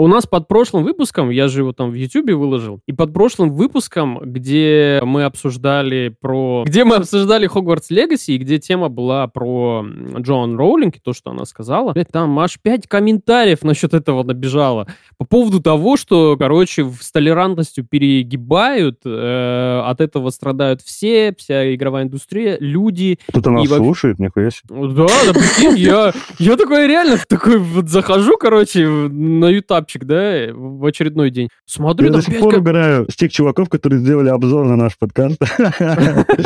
У нас под прошлым выпуском, я же его там в Ютубе выложил, и под прошлым выпуском, где мы обсуждали про... Где мы обсуждали Хогвартс Легаси, и где тема была про Джоан Роулинг, и то, что она сказала, там аж пять комментариев насчет этого набежало. По поводу того, что, короче, с толерантностью перегибают, э, от этого страдают все, вся игровая индустрия, люди. Кто-то нас И вообще- слушает, нихуя себе. Да, да, прикинь, я, я такой реально такой вот захожу, короче, на ютабчик, да, в очередной день. Смотрю, Я там до сих пор ко- угораю с тех чуваков, которые сделали обзор на наш подкаст.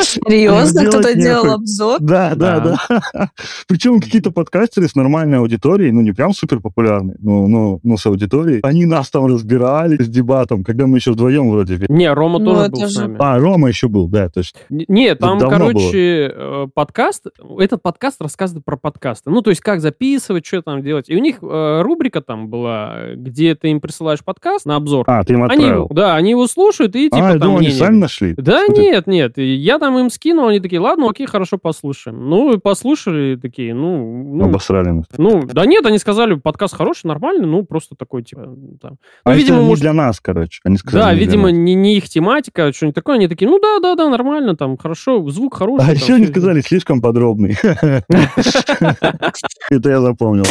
Серьезно, кто-то делал обзор? Да, да, да. Причем какие-то подкастеры с нормальной аудиторией, ну не прям супер популярные, но, но, но с аудиторией. Они нас там разбирали с дебатом, когда мы еще вдвоем вроде. Не, Рома Ну, тоже был с нами. А, Рома еще был, да, точно. Не, там, короче, э, подкаст, этот подкаст рассказывает про подкасты. Ну, то есть, как записывать, что там делать. И у них э, рубрика там была, где ты им присылаешь подкаст на обзор. А, ты им Они, отправил. да, они его слушают и типа а, я там думал, они сами нашли. Да ты- нет, нет, я там им скинул, они такие, ладно, окей, хорошо, послушаем. Ну, и послушали, такие, ну, ну, Обосрали нас. ну, да нет, они сказали, подкаст хороший, нормальный, ну, просто такой, типа, там. А Ну, видимо, это не может, для нас, короче. Они сказали, да, не видимо, не, не их тематика, что-нибудь такое. Они такие, ну да, да, да, нормально, там, хорошо, звук хороший. А еще они сказали, слишком подробный. Это я запомнил.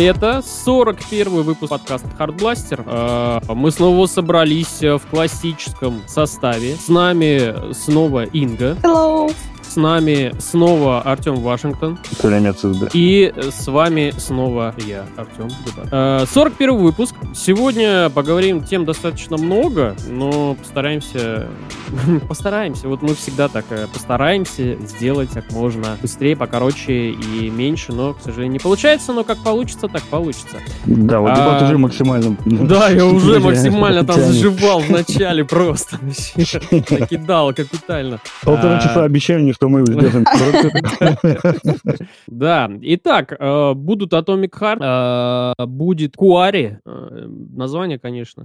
Это 41 выпуск подкаста Hardblaster. Э, Мы снова собрались в классическом составе. С нами снова Инга. Hello. С нами снова Артем Вашингтон. Пулемет. И с вами снова я, Артем Дубар. Э, 41 выпуск. Сегодня поговорим тем достаточно много, но постараемся... Постараемся. Вот мы всегда так э, постараемся сделать как можно быстрее, покороче и меньше, но, к сожалению, не получается. Но как получится, так получится. Да, вот А, уже максимально... Да, я уже максимально там заживал в начале просто. Накидал капитально. Полтора А, часа обещаний, что мы сделаем. Да, итак, э, будут Atomic Heart, э, будет Куари, э, название, конечно,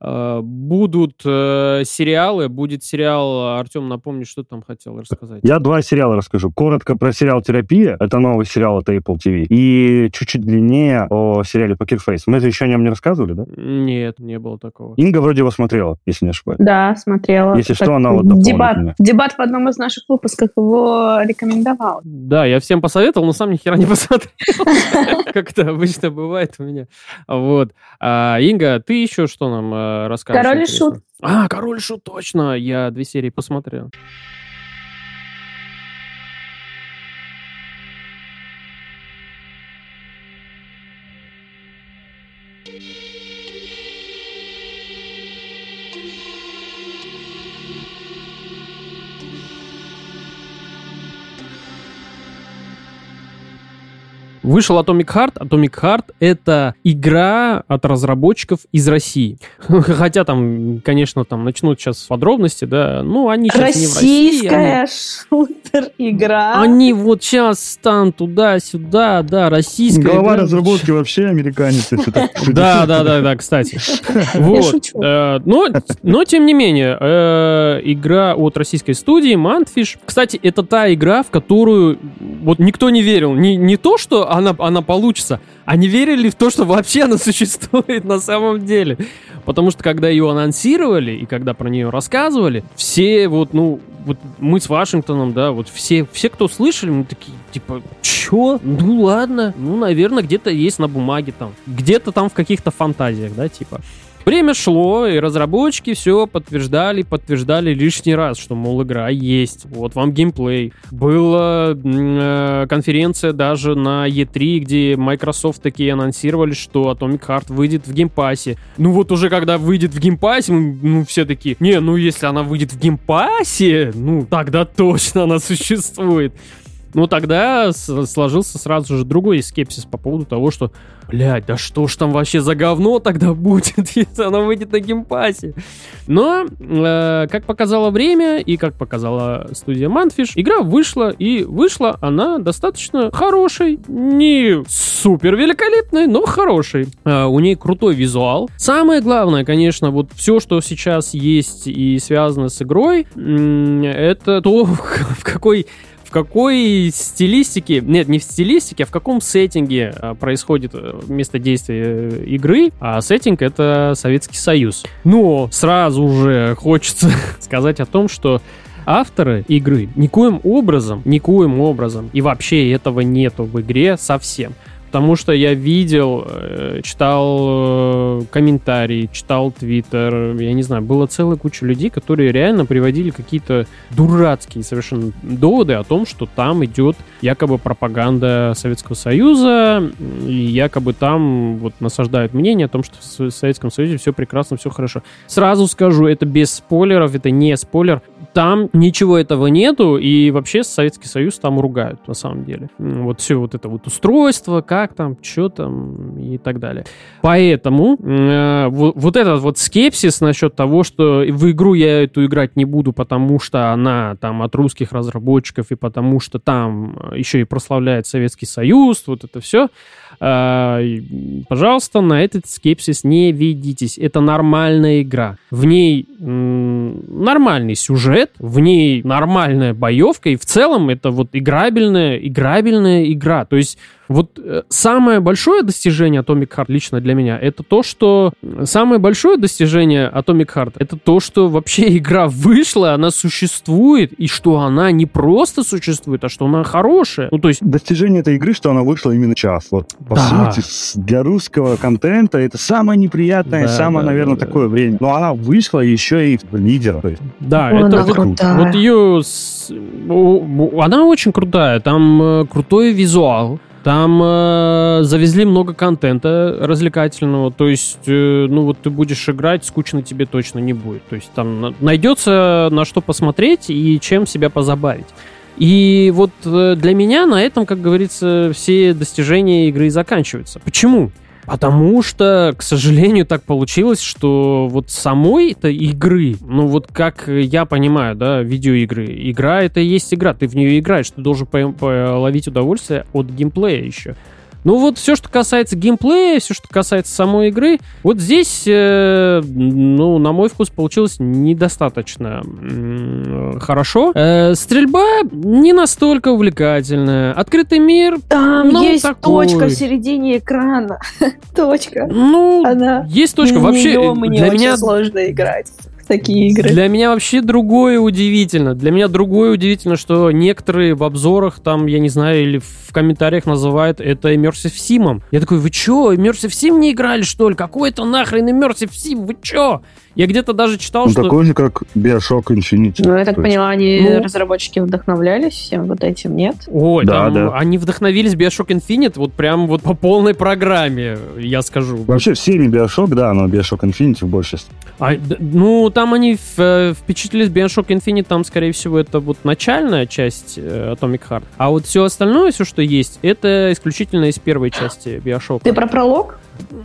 будут сериалы, будет сериал, Артем, напомни, что ты там хотел рассказать. Я два сериала расскажу. Коротко про сериал «Терапия». Это новый сериал от Apple TV. И чуть-чуть длиннее о сериале «Покер Фейс». Мы же еще о нем не рассказывали, да? Нет, не было такого. Инга вроде его смотрела, если не ошибаюсь. Да, смотрела. Если что, Так, она вот дополнит дебат, дебат в одном из наших выпусков его рекомендовал. Да, я всем посоветовал, но сам ни хера не посмотрел. Как это обычно бывает у меня. Вот. А, Инга, ты еще что нам э, расскажешь? Король и? Шут. А, Король и Шут, точно. Я две серии посмотрел. Вышел Atomic Heart. Atomic Heart — это игра от разработчиков из России. Хотя там, конечно, там начнут сейчас подробности, да, ну, они сейчас не в России. Российская шутер-игра. Они вот сейчас там туда-сюда, да, российская. Голова игра. разработки вообще американец. если так судить. Да, да, да, да, кстати. Вот. Э, Но, тем не менее, э, игра от российской студии Mantfish. Кстати, это та игра, в которую вот никто не верил. Не то, что она, она получится, а не верили в то, что вообще она существует на самом деле. Потому что когда ее анонсировали и когда про нее рассказывали, все вот, ну, вот мы с Вашингтоном, да, вот все, все, кто слышали, мы такие, типа, чё? Ну ладно, ну, наверное, где-то есть на бумаге там, где-то там в каких-то фантазиях, да, типа. Время шло, и разработчики все подтверждали, подтверждали лишний раз, что, мол, игра есть. Вот вам геймплей. Была э, конференция даже на E3, где Microsoft такие анонсировали, что Atomic Heart выйдет в Game Pass е. Ну вот уже когда выйдет в Game Pass е, ну все такие, не, ну если она выйдет в Game Pass е, ну тогда точно она существует. Ну, тогда сложился сразу же другой скепсис по поводу того, что, блядь, да что ж там вообще за говно тогда будет, если оно выйдет на Game Pass е? Но, э, как показало время и как показала студия Mundfish, игра вышла, и вышла она достаточно хорошей, не супер великолепной, но хорошей. Э, у ней крутой визуал. Самое главное, конечно, вот все, что сейчас есть и связано с игрой, это то, в какой какой стилистике, нет, не в стилистике, а в каком сеттинге а, происходит э, место действия э, игры, а сеттинг это Советский Союз. Но сразу же хочется сказать о том, что авторы игры никоим образом, никоим образом, и вообще этого нету в игре совсем потому что я видел, э, читал э, комментарии, читал твиттер, я не знаю, было целая куча людей, которые реально приводили какие-то дурацкие совершенно доводы о том, что там идет якобы пропаганда Советского Союза, и якобы там вот насаждают мнение о том, что в Советском Союзе все прекрасно, все хорошо. Сразу скажу, это без спойлеров, это не спойлер. Там ничего этого нету, и вообще Советский Союз там ругают, на самом деле. Вот все вот это вот устройство, как там, что там и так далее. Поэтому э, вот, вот этот вот скепсис насчет того, что в игру я эту играть не буду, потому что она там от русских разработчиков и потому что там еще и прославляет Советский Союз, вот это все, э, пожалуйста, на этот скепсис не ведитесь. Это нормальная игра. В ней нормальный сюжет, в ней нормальная боевка, и в целом это вот играбельная, играбельная игра. То есть вот э, самое большое достижение Atomic Heart лично для меня, это то, что... Самое большое достижение Atomic Heart, это то, что вообще игра вышла, она существует, и что она не просто существует, а что она хорошая. Ну, то есть... Достижение этой игры, что она вышла именно час. Вот, по да. сути, для русского контента это самое неприятное, да, самое, да, наверное, да, такое да. время. Но она вышла еще и лидер. То есть. Да, О, это вот, вот ее... Она очень крутая, там э, крутой визуал, там э, завезли много контента развлекательного, то есть, э, ну вот ты будешь играть, скучно тебе точно не будет. То есть там найдется на что посмотреть и чем себя позабавить. И вот э, для меня на этом, как говорится, все достижения игры заканчиваются. Почему? Потому что, к сожалению, так получилось, что вот самой-то игры, ну вот как я понимаю, да, видеоигры, игра это и есть игра, ты в нее играешь, ты должен половить удовольствие от геймплея еще. Ну вот все, что касается геймплея, все, что касается самой игры, вот здесь, э, ну, на мой вкус, получилось недостаточно э, хорошо. Э, стрельба не настолько увлекательная. Открытый мир, Там ну, есть такой. точка в середине экрана. точка. Ну, Она... есть точка. Вообще, для меня сложно играть такие игры. Для меня вообще другое удивительно. Для меня другое удивительно, что некоторые в обзорах, там, я не знаю, или в комментариях называют это Immersive Sim. Я такой, вы чё, Immersive Sim не играли, что ли? Какой это нахрен Immersive Sim? Вы чё? Я где-то даже читал, Он что... такой же, как Bioshock Infinite. Ну, я так поняла, они, ну... разработчики, вдохновлялись всем вот этим, нет? Ой, да, там, да. они вдохновились Bioshock Infinite вот прям вот по полной программе, я скажу. Вообще в серии Bioshock, да, но Bioshock Infinite в большинстве. А, ну, там они э, впечатлились Bioshock Infinite, там, скорее всего, это вот начальная часть э, Atomic Heart. А вот все остальное, все, что есть, это исключительно из первой части Bioshock. Ты про пролог?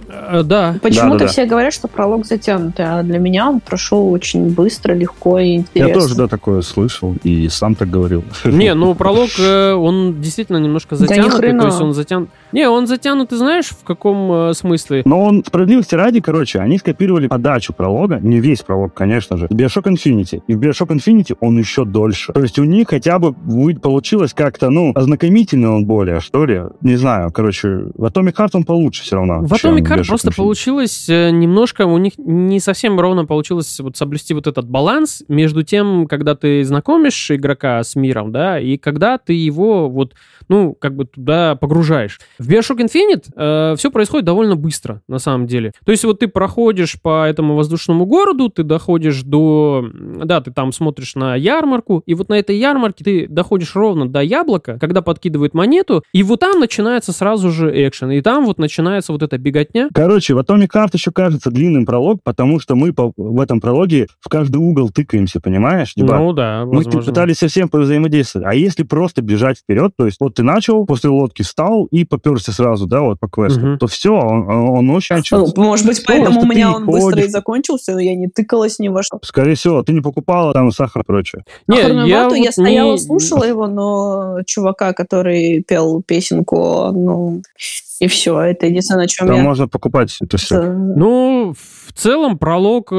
Э, да. Почему-то да, да, все да. говорят, что пролог затянутый, а для меня он прошел очень быстро, легко и интересно. Я тоже, да, такое слышал и сам так говорил. Не, ну пролог, э, он действительно немножко затянутый, то есть он затянут... Не, он затянутый, знаешь, в каком э, смысле? Но он, справедливости ради, короче, они скопировали подачу пролога, не весь пролог, конечно же, Bioshock Infinity. И в Bioshock Infinity он еще дольше. То есть у них хотя бы получилось как-то, ну, ознакомительный он более, что ли. Не знаю, короче, в Atomic Heart он получше все равно. В Atomic Heart просто получилось э, немножко, у них не совсем ровно получилось вот соблюсти вот этот баланс между тем, когда ты знакомишь игрока с миром, да, и когда ты его вот, ну, как бы туда погружаешь. В Bioshock Infinite э, все происходит довольно быстро, на самом деле. То есть вот ты проходишь по этому воздушному городу, ты доходишь до... Да, ты там смотришь на ярмарку, и вот на этой ярмарке ты доходишь ровно до яблока, когда подкидывают монету, и вот там начинается сразу же экшен, и там вот начинается вот эта беготня. Короче, в Atomic Heart еще кажется длинным пролог, потому что мы по, в этом прологе в каждый угол тыкаемся, понимаешь? Типа, Ну да, мы возможно. пытались совсем повзаимодействовать. А если просто бежать вперед, то есть вот ты начал, после лодки встал и поперся сразу, да, вот по квесту, Мгм. то все, он, он- очень Ну, может быть, поэтому у меня он быстро и ходишь. закончился, но я не тыкалась ни во что. Скорее всего, ты не покупала там сахар и прочее. Не, я, вату я вот стояла, не- слушала его, но чувака, который пел песенку, ну, и все. Это единственное, на чем Там я... можно покупать это все. Ну, в целом, пролог э,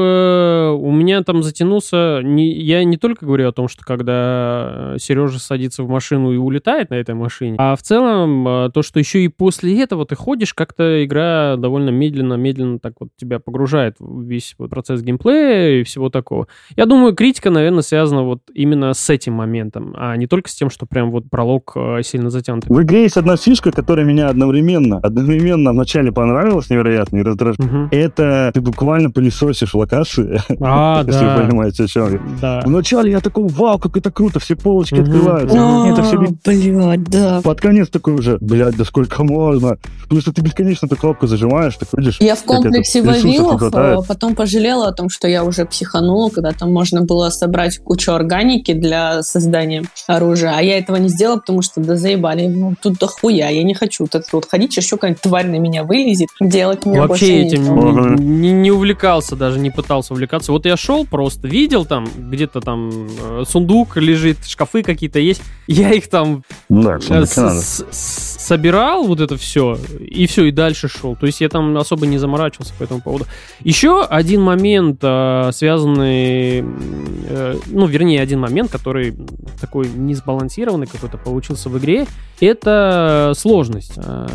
у меня там затянулся. Не, я не только говорю о том, что когда Сережа садится в машину и улетает на этой машине, а в целом э, то, что еще и после этого ты ходишь, как-то игра довольно медленно-медленно так вот тебя погружает в весь вот процесс геймплея и всего такого. Я думаю, критика, наверное, связана вот именно с этим моментом, а не только с тем, что прям вот пролог э, сильно затянут. В игре есть одна фишка, которая меня одновременно, одновременно вначале понравилась невероятно и раздражает. Мгм. Это ты буквально пылесосишь локации, А, если вы да. понимаете, о чем я. Да. Вначале я такой, вау, как это круто, все полочки Мгм. открываются. Ну, Это все блядь, да. под конец такой уже, блядь, да сколько можно? Потому что ты бесконечно эту кнопку зажимаешь, так видишь, Я в комплексе Вавилов а, потом пожалела о том, что я уже психанула, когда там можно было собрать кучу органики для создания оружия, а я этого не сделала, потому что да заебали, ну тут дохуя, я не хочу вот это вот ходить, еще какая-нибудь тварь на меня вылезет, делать мне больше Вообще этим нечего. не, не- не увлекался даже, не пытался увлекаться. Вот я шел просто, видел там, где-то там э, сундук лежит, шкафы какие-то есть. Я их там Да, э, с- с- с- собирал, вот это все, и все, и дальше шел. То есть я там особо не заморачивался по этому поводу. Еще один момент, э, связанный, э, ну, вернее, один момент, который такой несбалансированный какой-то получился в игре, это сложность. Э,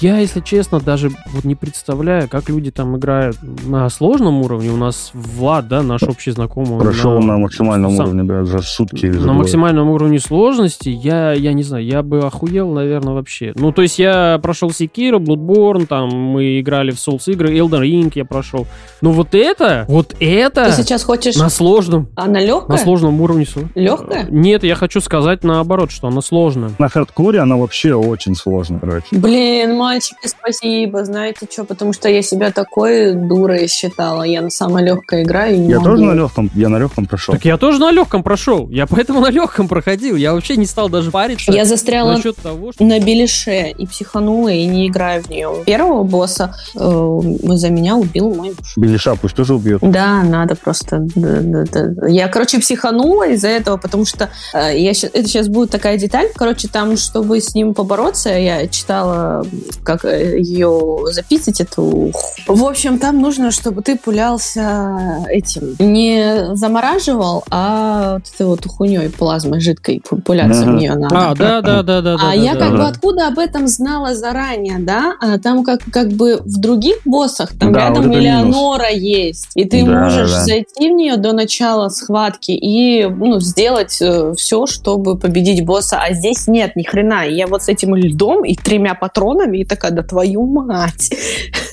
Я, если честно, даже вот не представляю, как люди там играют на сложном уровне. У нас Влад, да, наш общий знакомый. Прошел на максимальном сам- уровне, да, за сутки или за на максимальном уровне сложности, я, я не знаю, я бы охуел, наверное, вообще. Ну, то есть я прошел Sekiro, Bloodborne, там мы играли в Souls игры, Elden Ring я прошел. Но вот это, вот это Ты сейчас хочешь... на сложном, Она на легкая? сложном уровне. Легкая? Нет, я хочу сказать наоборот, что она сложная. На хардкоре она вообще очень сложная, короче. Блин, мальчики, спасибо. Знаете что? Потому что я себя такой дурой считала. Я на самой легкой играю и не Я могу. тоже на легком, я на легком прошел. Так я тоже на легком прошел. Я поэтому на легком проходил. Я вообще не стал даже париться Я застряла того, что... на Белише и психанула, и не играю в нее. Первого босса э, за меня убил мой муж. Белиша пусть тоже убьет. Да, надо просто... да, да, да. Я, короче, психанула из-за этого, потому что э, я это сейчас будет такая деталь. Короче, там, чтобы с ним побороться, я читала, как э, ее записать, эту... В общем, там нужно, чтобы ты пулялся этим. Не замораживал, а вот этой вот хуйней плазмой жидкой пу- пуляться в нее надо. А, да, да, да, да. А да, я да, как да. бы откуда об этом знала заранее, да? А там как, как бы в других боссах там Да, рядом вот Элеонора есть. И ты Да, можешь да. зайти в нее до начала схватки и ну, сделать все, чтобы победить босса. А здесь нет ни хрена. И я вот с этим льдом и тремя патронами и такая, да твою мать.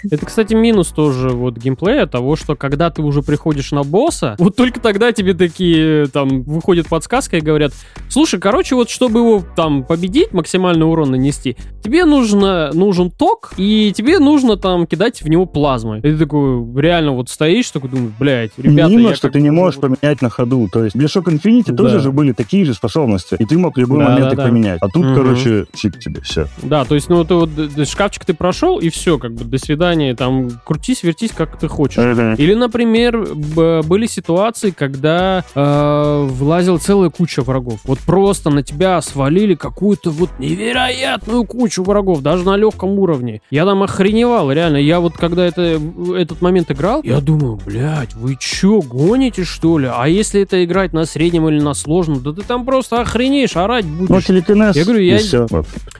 Это, кстати, минус тоже вот геймплея того, что когда ты уже приходишь на босса, вот только тогда тебе такие там выходит подсказка и говорят, слушай, короче, вот чтобы его там победить, максимальный урон нанести, тебе нужно, нужен ток, и тебе нужно там кидать в него плазмой. И ты такой реально вот стоишь, такой думаешь, блядь, ребята, Мимо, что ты не можешь вот- поменять на ходу. То есть Bioshock Infinity Да. тоже же были такие же способности. И ты мог в любой Да, момент да, их да. поменять. А тут, Мгм. короче, чик тебе, все. Да, то есть, ну, ты вот шкафчик ты прошел, и все, как бы, до свидания, там, крутись, вертись, как ты хочешь. Или, например, были ситуации, когда э, влазила целая куча врагов. Вот просто на тебя свалили какую-то вот невероятную кучу врагов, даже на легком уровне. Я там охреневал, реально. Я вот когда это, этот момент играл, я думаю, блядь, вы чё, гоните что ли? А если это играть на среднем или на сложном, да ты там просто охренеешь, орать будешь. Ну, телекинез, Я говорю, я- и все.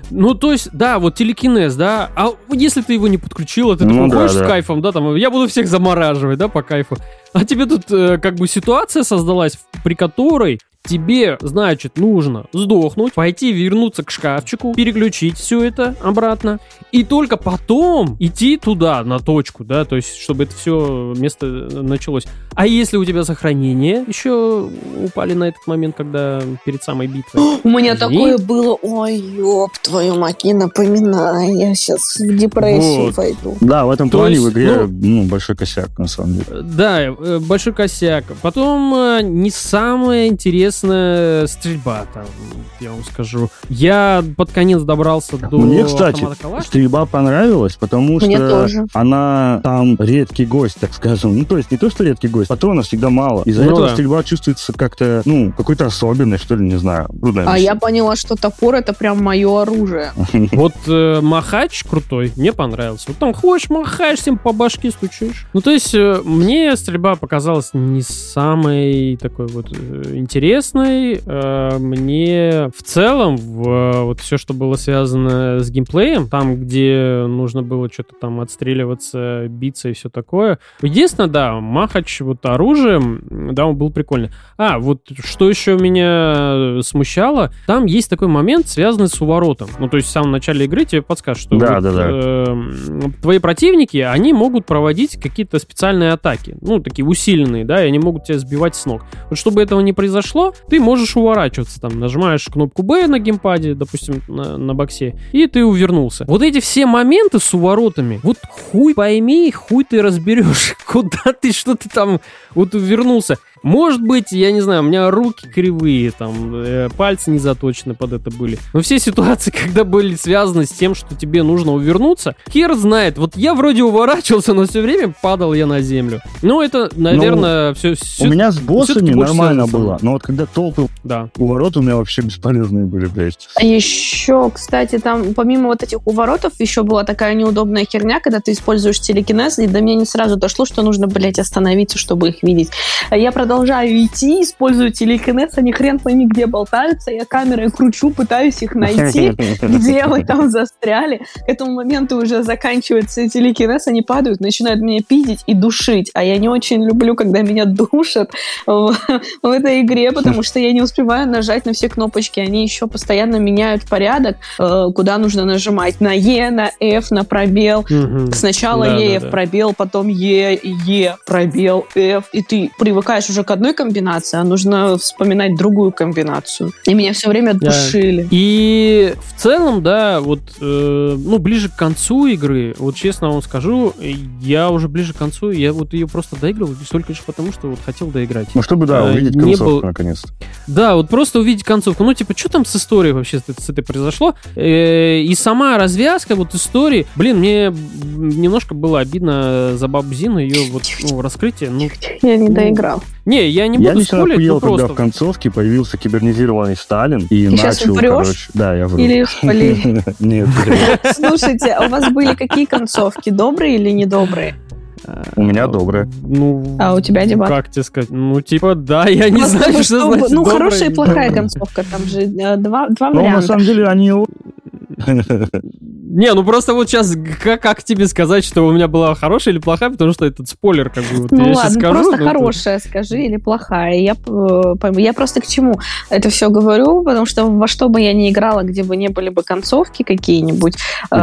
Ну, то есть, да, вот телекинез, да. А если ты его не подключил, а ты Ну такой да, ходишь с да. кайфом, да, там, я буду всех замораживать, да, по кайфу. А тебе тут э, как бы ситуация создалась, при которой тебе, значит, нужно сдохнуть, пойти вернуться к шкафчику, переключить все это обратно, и только потом идти туда, на точку, да, то есть, чтобы это все место началось. А если у тебя сохранение еще упали на этот момент, когда перед самой битвой? У меня такое было, ой, ёб твою мать, не напоминай, я сейчас в депрессию Вот. войду. Да, в этом То плане есть, в игре ну- ну, большой косяк, на самом деле. Да, э, большой косяк. Потом э, не самая интересная стрельба, там, я вам скажу. Я под конец добрался до Мне, кстати, стрельба понравилась, потому Мне что тоже. она там редкий гость, так скажем. Ну, то есть не то, что редкий гость, патронов всегда мало. Из-за Ну этого да. стрельба чувствуется как-то, ну, какой-то особенной, что ли, не знаю. Трудно А я поняла, что топор это прям мое оружие. Вот э, махач крутой, мне понравился. Вот там ходишь, махаешь, всем по башке стучишь. Ну, то есть, э, мне стрельба показалась не самой такой вот э, интересной. Э, мне в целом, в, вот все, что было связано с геймплеем, там, где нужно было что-то там отстреливаться, биться и все такое. Единственное, да, махач вот оружием, да, он был прикольный. А, вот что еще меня смущало, там есть такой момент, связанный с уворотом. Ну, то есть в самом начале игры тебе подскажут, что Да, вот, да, да. эм, твои противники, они могут проводить какие-то специальные атаки, ну, такие усиленные, да, и они могут тебя сбивать с ног. Вот чтобы этого не произошло, ты можешь уворачиваться, там, нажимаешь кнопку Б на геймпаде, допустим, на, на боксе, и ты увернулся. Вот эти все моменты с уворотами, вот хуй пойми, хуй ты разберешь, куда ты, что ты там вот увернулся. Может быть, я не знаю, у меня руки кривые, там, э, пальцы не заточены под это были. Но все ситуации, когда были связаны с тем, что тебе нужно увернуться, хер знает. Вот я вроде уворачивался, но все время падал я на землю. Ну, это, наверное, все... У меня с боссами нормально было, но вот когда толпы Да. у ворот у меня вообще бесполезные были, блядь. А еще, кстати, там помимо вот этих уворотов еще была такая неудобная херня, когда ты используешь телекинез, и до меня не сразу дошло, что нужно, блядь, остановиться, чтобы их видеть. Я продолжаю идти, использую телекинез, они хрен пойми где болтаются, я камерой кручу, пытаюсь их найти, где вы там застряли. К этому моменту уже заканчивается телекинез, они падают, начинают меня пиздить и душить. А я не очень люблю, когда меня душат в, в этой игре, потому что я не успеваю нажать на все кнопочки. Они еще постоянно меняют порядок, э, куда нужно нажимать. На Е, на F, на пробел. Сначала Да, Е, да, F, да. пробел, потом Е, Е, пробел, F. И ты привыкаешь уже к одной комбинации, а нужно вспоминать другую комбинацию. И меня все время Да. душили. И в целом, да, вот, э, ну, ближе к концу игры, вот честно вам скажу, я уже ближе к концу, я вот ее просто доигрывал только лишь потому, что вот хотел доиграть. Ну, чтобы, да, А, увидеть концовку, был- наконец-то. Да, вот просто увидеть концовку. Ну, типа, что там с историей вообще с, этой произошло? Э, и сама развязка вот истории, блин, мне немножко было обидно за бабу Зину, ее вот ну, раскрытие. Ну, Я не Ну, доиграл. Не, я не Я буду лично спорить, охуел, когда просто... в концовке появился кибернизированный Сталин и щас начал, короче... Да, я вру. Или спалили? Нет, Слушайте, а у вас были какие концовки? Добрые или недобрые? У меня доброе. Ну, А у тебя, Дебат? Как тебе сказать? Ну, типа, да, я не Просто знаю, вот что чтобы- значит Ну, доброе хорошая и плохая концовка. Там же э, два, два Но на варианта. самом деле они... Не, ну просто вот сейчас, как, как тебе сказать, что у меня была хорошая или плохая, потому что этот спойлер, как бы, вот Ну я ладно, сейчас скажу. просто но это- хорошая, скажи, или плохая. Я, э, пойму. я просто к чему это все говорю, потому что во что бы я ни играла, где бы не были бы концовки какие-нибудь, э,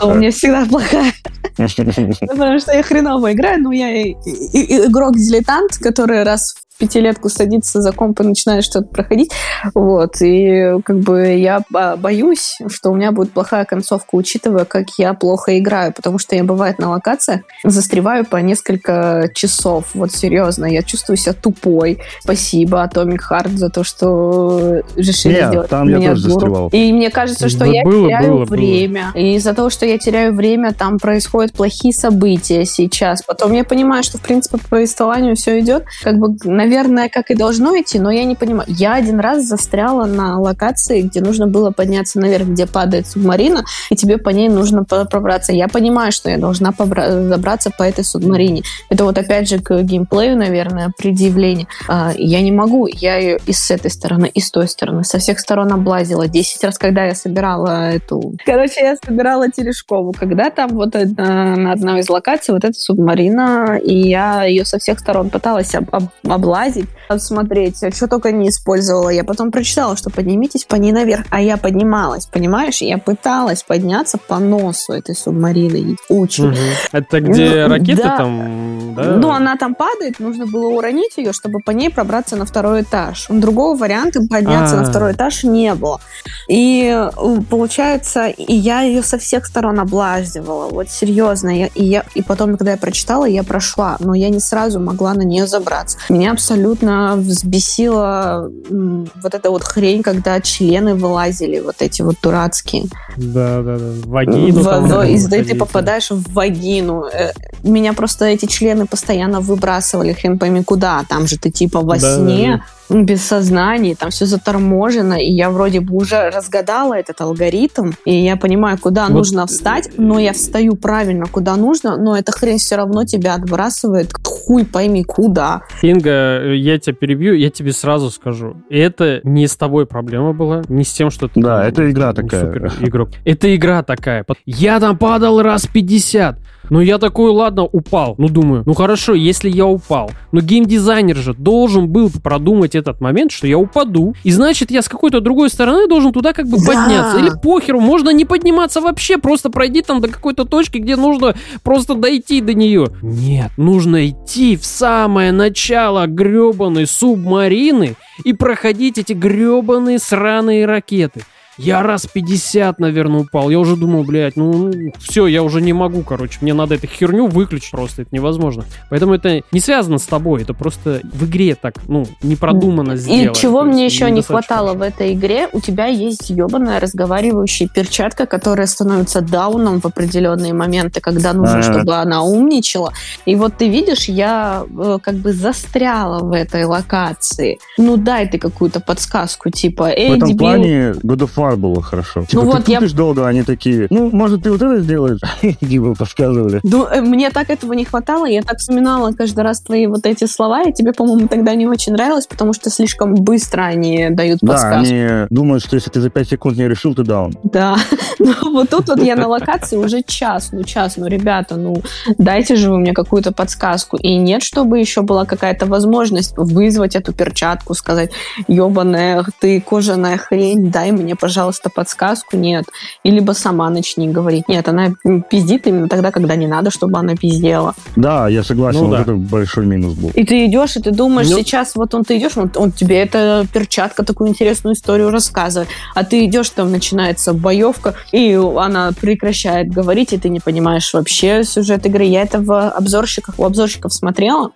то у меня всегда плохая. Потому что я хреново играю, но я игрок-дилетант, который раз пятилетку садится за комп и начинает что-то проходить. Вот. И как бы я бо- боюсь, что у меня будет плохая концовка, учитывая, как я плохо играю, потому что я, бывает, на локациях застреваю по несколько часов. Вот серьезно, я чувствую себя тупой. Спасибо Atomic Heart за то, что решили Не, сделать там я меня тоже дуру. застревал. И мне кажется, что Да я было, теряю было, было. время. И из-за того, что я теряю время, там происходят плохие события сейчас. Потом я понимаю, что, в принципе, по повествованию все идет, как бы, наверное, как и должно идти, но я не понимаю. Я один раз застряла на локации, где нужно было подняться наверх, где падает субмарина, и тебе по ней нужно пробраться. Я понимаю, что я должна забраться по этой субмарине. Это вот опять же к геймплею, наверное, предъявление. А, я не могу. Я ее и с этой стороны, и с той стороны, со всех сторон облазила. Десять раз, когда я собирала эту... Короче, я собирала телешкову. Когда там вот на одной из локаций вот эта субмарина, и я ее со всех сторон пыталась об- об- облазить, лазить, смотреть, что только не использовала. Я потом прочитала, что поднимитесь по ней наверх, а я поднималась, понимаешь? Я пыталась подняться по носу этой субмарины. Учи. Угу. Это где ну, ракеты да. там, да? Ну, она там падает, нужно было уронить ее, чтобы по ней пробраться на второй этаж. Другого варианта подняться А-а-а. на а. второй этаж не было. И э, получается, и я ее со всех сторон облаживала. Вот серьезно. Я, и, я, и потом, когда я прочитала, я прошла. Но я не сразу могла на нее забраться. Меня абсолютно взбесила вот эта вот хрень, когда члены вылазили, вот эти вот дурацкие. Да, да, да. Вагину. В, в, и ты попадаешь в вагину. Э, меня просто эти члены постоянно выбрасывали, хрен пойми куда. Там же ты типа во да, сне. Да, да без сознания, там все заторможено, и я вроде бы уже разгадала этот алгоритм, и я понимаю, куда вот. нужно встать, но я встаю правильно, куда нужно, но эта хрень все равно тебя отбрасывает, хуй пойми куда. Инга, я тебя перебью, я тебе сразу скажу, это не с тобой проблема была, не с тем, что ты... Да, это игра такая. Супер игрок. Это игра такая. Я там падал раз 50, ну, я такой, ладно, упал. Ну, думаю, ну хорошо, если я упал. Но геймдизайнер же должен был продумать этот момент, что я упаду. И значит, я с какой-то другой стороны должен туда как бы да. подняться. Или похеру, можно не подниматься вообще, просто пройди там до какой-то точки, где нужно просто дойти до нее. Нет, нужно идти в самое начало гребаной субмарины и проходить эти гребаные сраные ракеты. Я раз 50, наверное, упал. Я уже думал, блядь, ну все, я уже не могу, короче. Мне надо эту херню выключить просто, это невозможно. Поэтому это не связано с тобой, это просто в игре так, ну, не продумано сделано. И чего мне еще не хватало в этой игре, у тебя есть ебаная разговаривающая перчатка, которая становится дауном в определенные моменты, когда нужно, а чтобы она умничала. И вот ты видишь, я э, как бы застряла в этой локации. Ну дай ты какую-то подсказку, типа, эй, В этом дебил... плане God of War было хорошо. Типа, ну вот я... долго, они такие, ну, может, ты вот это сделаешь? Типа, подсказывали. Ну, э, мне так этого не хватало, я так вспоминала каждый раз твои вот эти слова, и тебе, по-моему, тогда не очень нравилось, потому что слишком быстро они дают подсказку. Да, они думают, что если ты за 5 секунд не решил, ты даун. Да, ну вот тут вот я на локации уже час, ну час, ну, ребята, ну, дайте же вы мне какую-то подсказку. И нет, чтобы еще была какая-то возможность вызвать эту перчатку, сказать, ебаная ты кожаная хрень, дай мне, пожалуйста, пожалуйста, подсказку, нет. И либо сама начни говорить. Нет, она пиздит именно тогда, когда не надо, чтобы она пиздела. Да, я согласен, ну, вот да. это большой минус был. И ты идешь, и ты думаешь, ну... сейчас вот он ты идешь, он, он тебе эта перчатка такую интересную историю рассказывает, а ты идешь, там начинается боевка, и она прекращает говорить, и ты не понимаешь вообще сюжет игры. Я это в обзорщиках, у обзорщиков смотрела,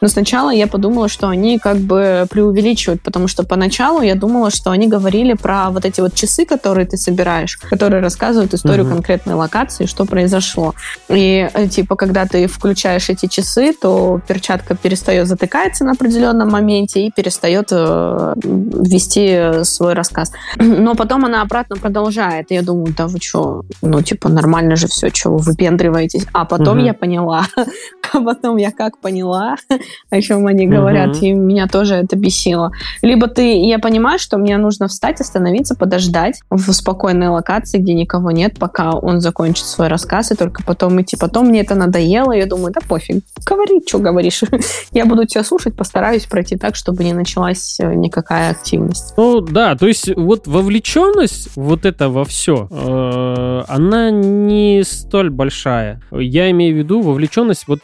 но сначала я подумала, что они как бы преувеличивают, потому что поначалу я думала, что они говорили про вот эти вот часы, которые ты собираешь, которые рассказывают историю угу. конкретной локации, что произошло. И э, типа, когда ты включаешь эти часы, то перчатка перестает затыкаться на определенном моменте и перестает э, вести свой рассказ. Но потом она обратно продолжает. И я думаю, да вы что, ну типа нормально же все, что вы выпендриваетесь. А потом угу. я поняла, а потом я как поняла, о чем они говорят, угу. и меня тоже это бесило. Либо ты, я понимаю, что мне нужно встать, остановиться, подождать, ждать в спокойной локации, где никого нет, пока он закончит свой рассказ, и только потом идти. Потом мне это надоело, я думаю, да пофиг, говори, что говоришь. я буду тебя слушать, постараюсь пройти так, чтобы не началась э, никакая активность. Ну да, то есть вот вовлеченность вот это во все, э, она не столь большая. Я имею в виду вовлеченность вот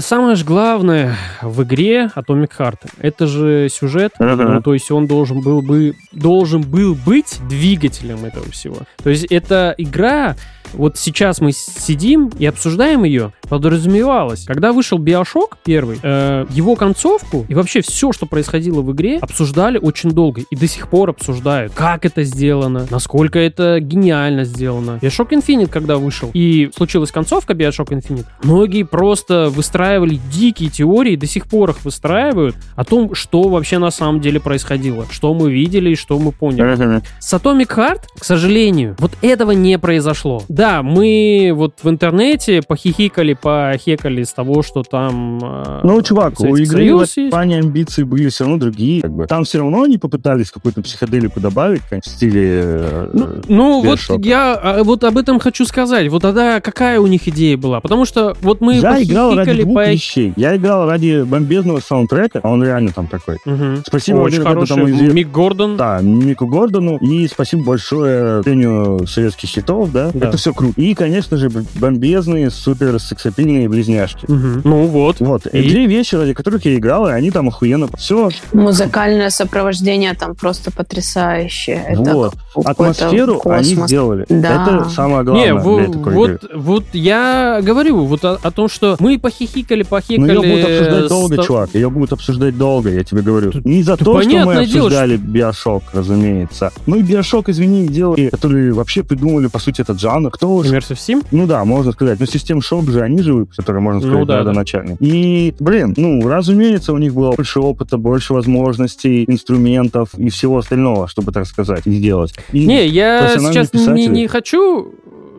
самое же главное в игре Atomic Heart это же сюжет, ну, то есть он должен был бы должен был быть двигателем этого всего. То есть это игра вот сейчас мы сидим и обсуждаем ее, подразумевалось. Когда вышел Биошок первый, э, его концовку и вообще все, что происходило в игре, обсуждали очень долго и до сих пор обсуждают, как это сделано, насколько это гениально сделано. Bioshock Infinite, когда вышел, и случилась концовка Bioshock Infinite, многие просто выстраивали дикие теории, до сих пор их выстраивают о том, что вообще на самом деле происходило, что мы видели и что мы поняли. С Atomic Heart, к сожалению, вот этого не произошло да, мы вот в интернете похихикали, похекали с того, что там... Э, ну, чувак, у игры в плане амбиции были все равно другие. Как бы. Там все равно они попытались какую-то психоделику добавить, как в стиле... Э, ну, ну вот я а, вот об этом хочу сказать. Вот тогда какая у них идея была? Потому что вот мы Я играл ради ради двух вещей. Я играл ради бомбезного саундтрека, а он реально там такой. Мгм. Спасибо Очень. Гордону, изве- Мик Гордон. Да, Мику Гордону. И спасибо большое трению советских хитов, да. Да. Это все круто. И, конечно же, бомбезные, супер сексапильные близняшки. Мгм. Ну вот. Вот, И? две вещи, ради которых я играл, и они там охуенно... Все, Музыкальное сопровождение там просто потрясающее. Это вот. Атмосферу они сделали. Да. Это самое главное Не, такой вот, игры. вот я говорю вот о, о том, что мы похихикали, похихикали. ее будут обсуждать долго, ста- чувак. Ее будут обсуждать долго, я тебе говорю. Тут- Не за то, что мы понятное дело, обсуждали Биошок, разумеется. Ну и Биошок, извини, делали, которые вообще придумали, по сути, этот жанр. Кто Immersive Sim? Ну да, можно сказать. Но систем шоп же они же, которые, можно Ну сказать, да, да. родоначальник. И, блин, ну, разумеется, у них было больше опыта, больше возможностей, инструментов и всего остального, чтобы так сказать, и сделать. И Не, я сейчас не, не хочу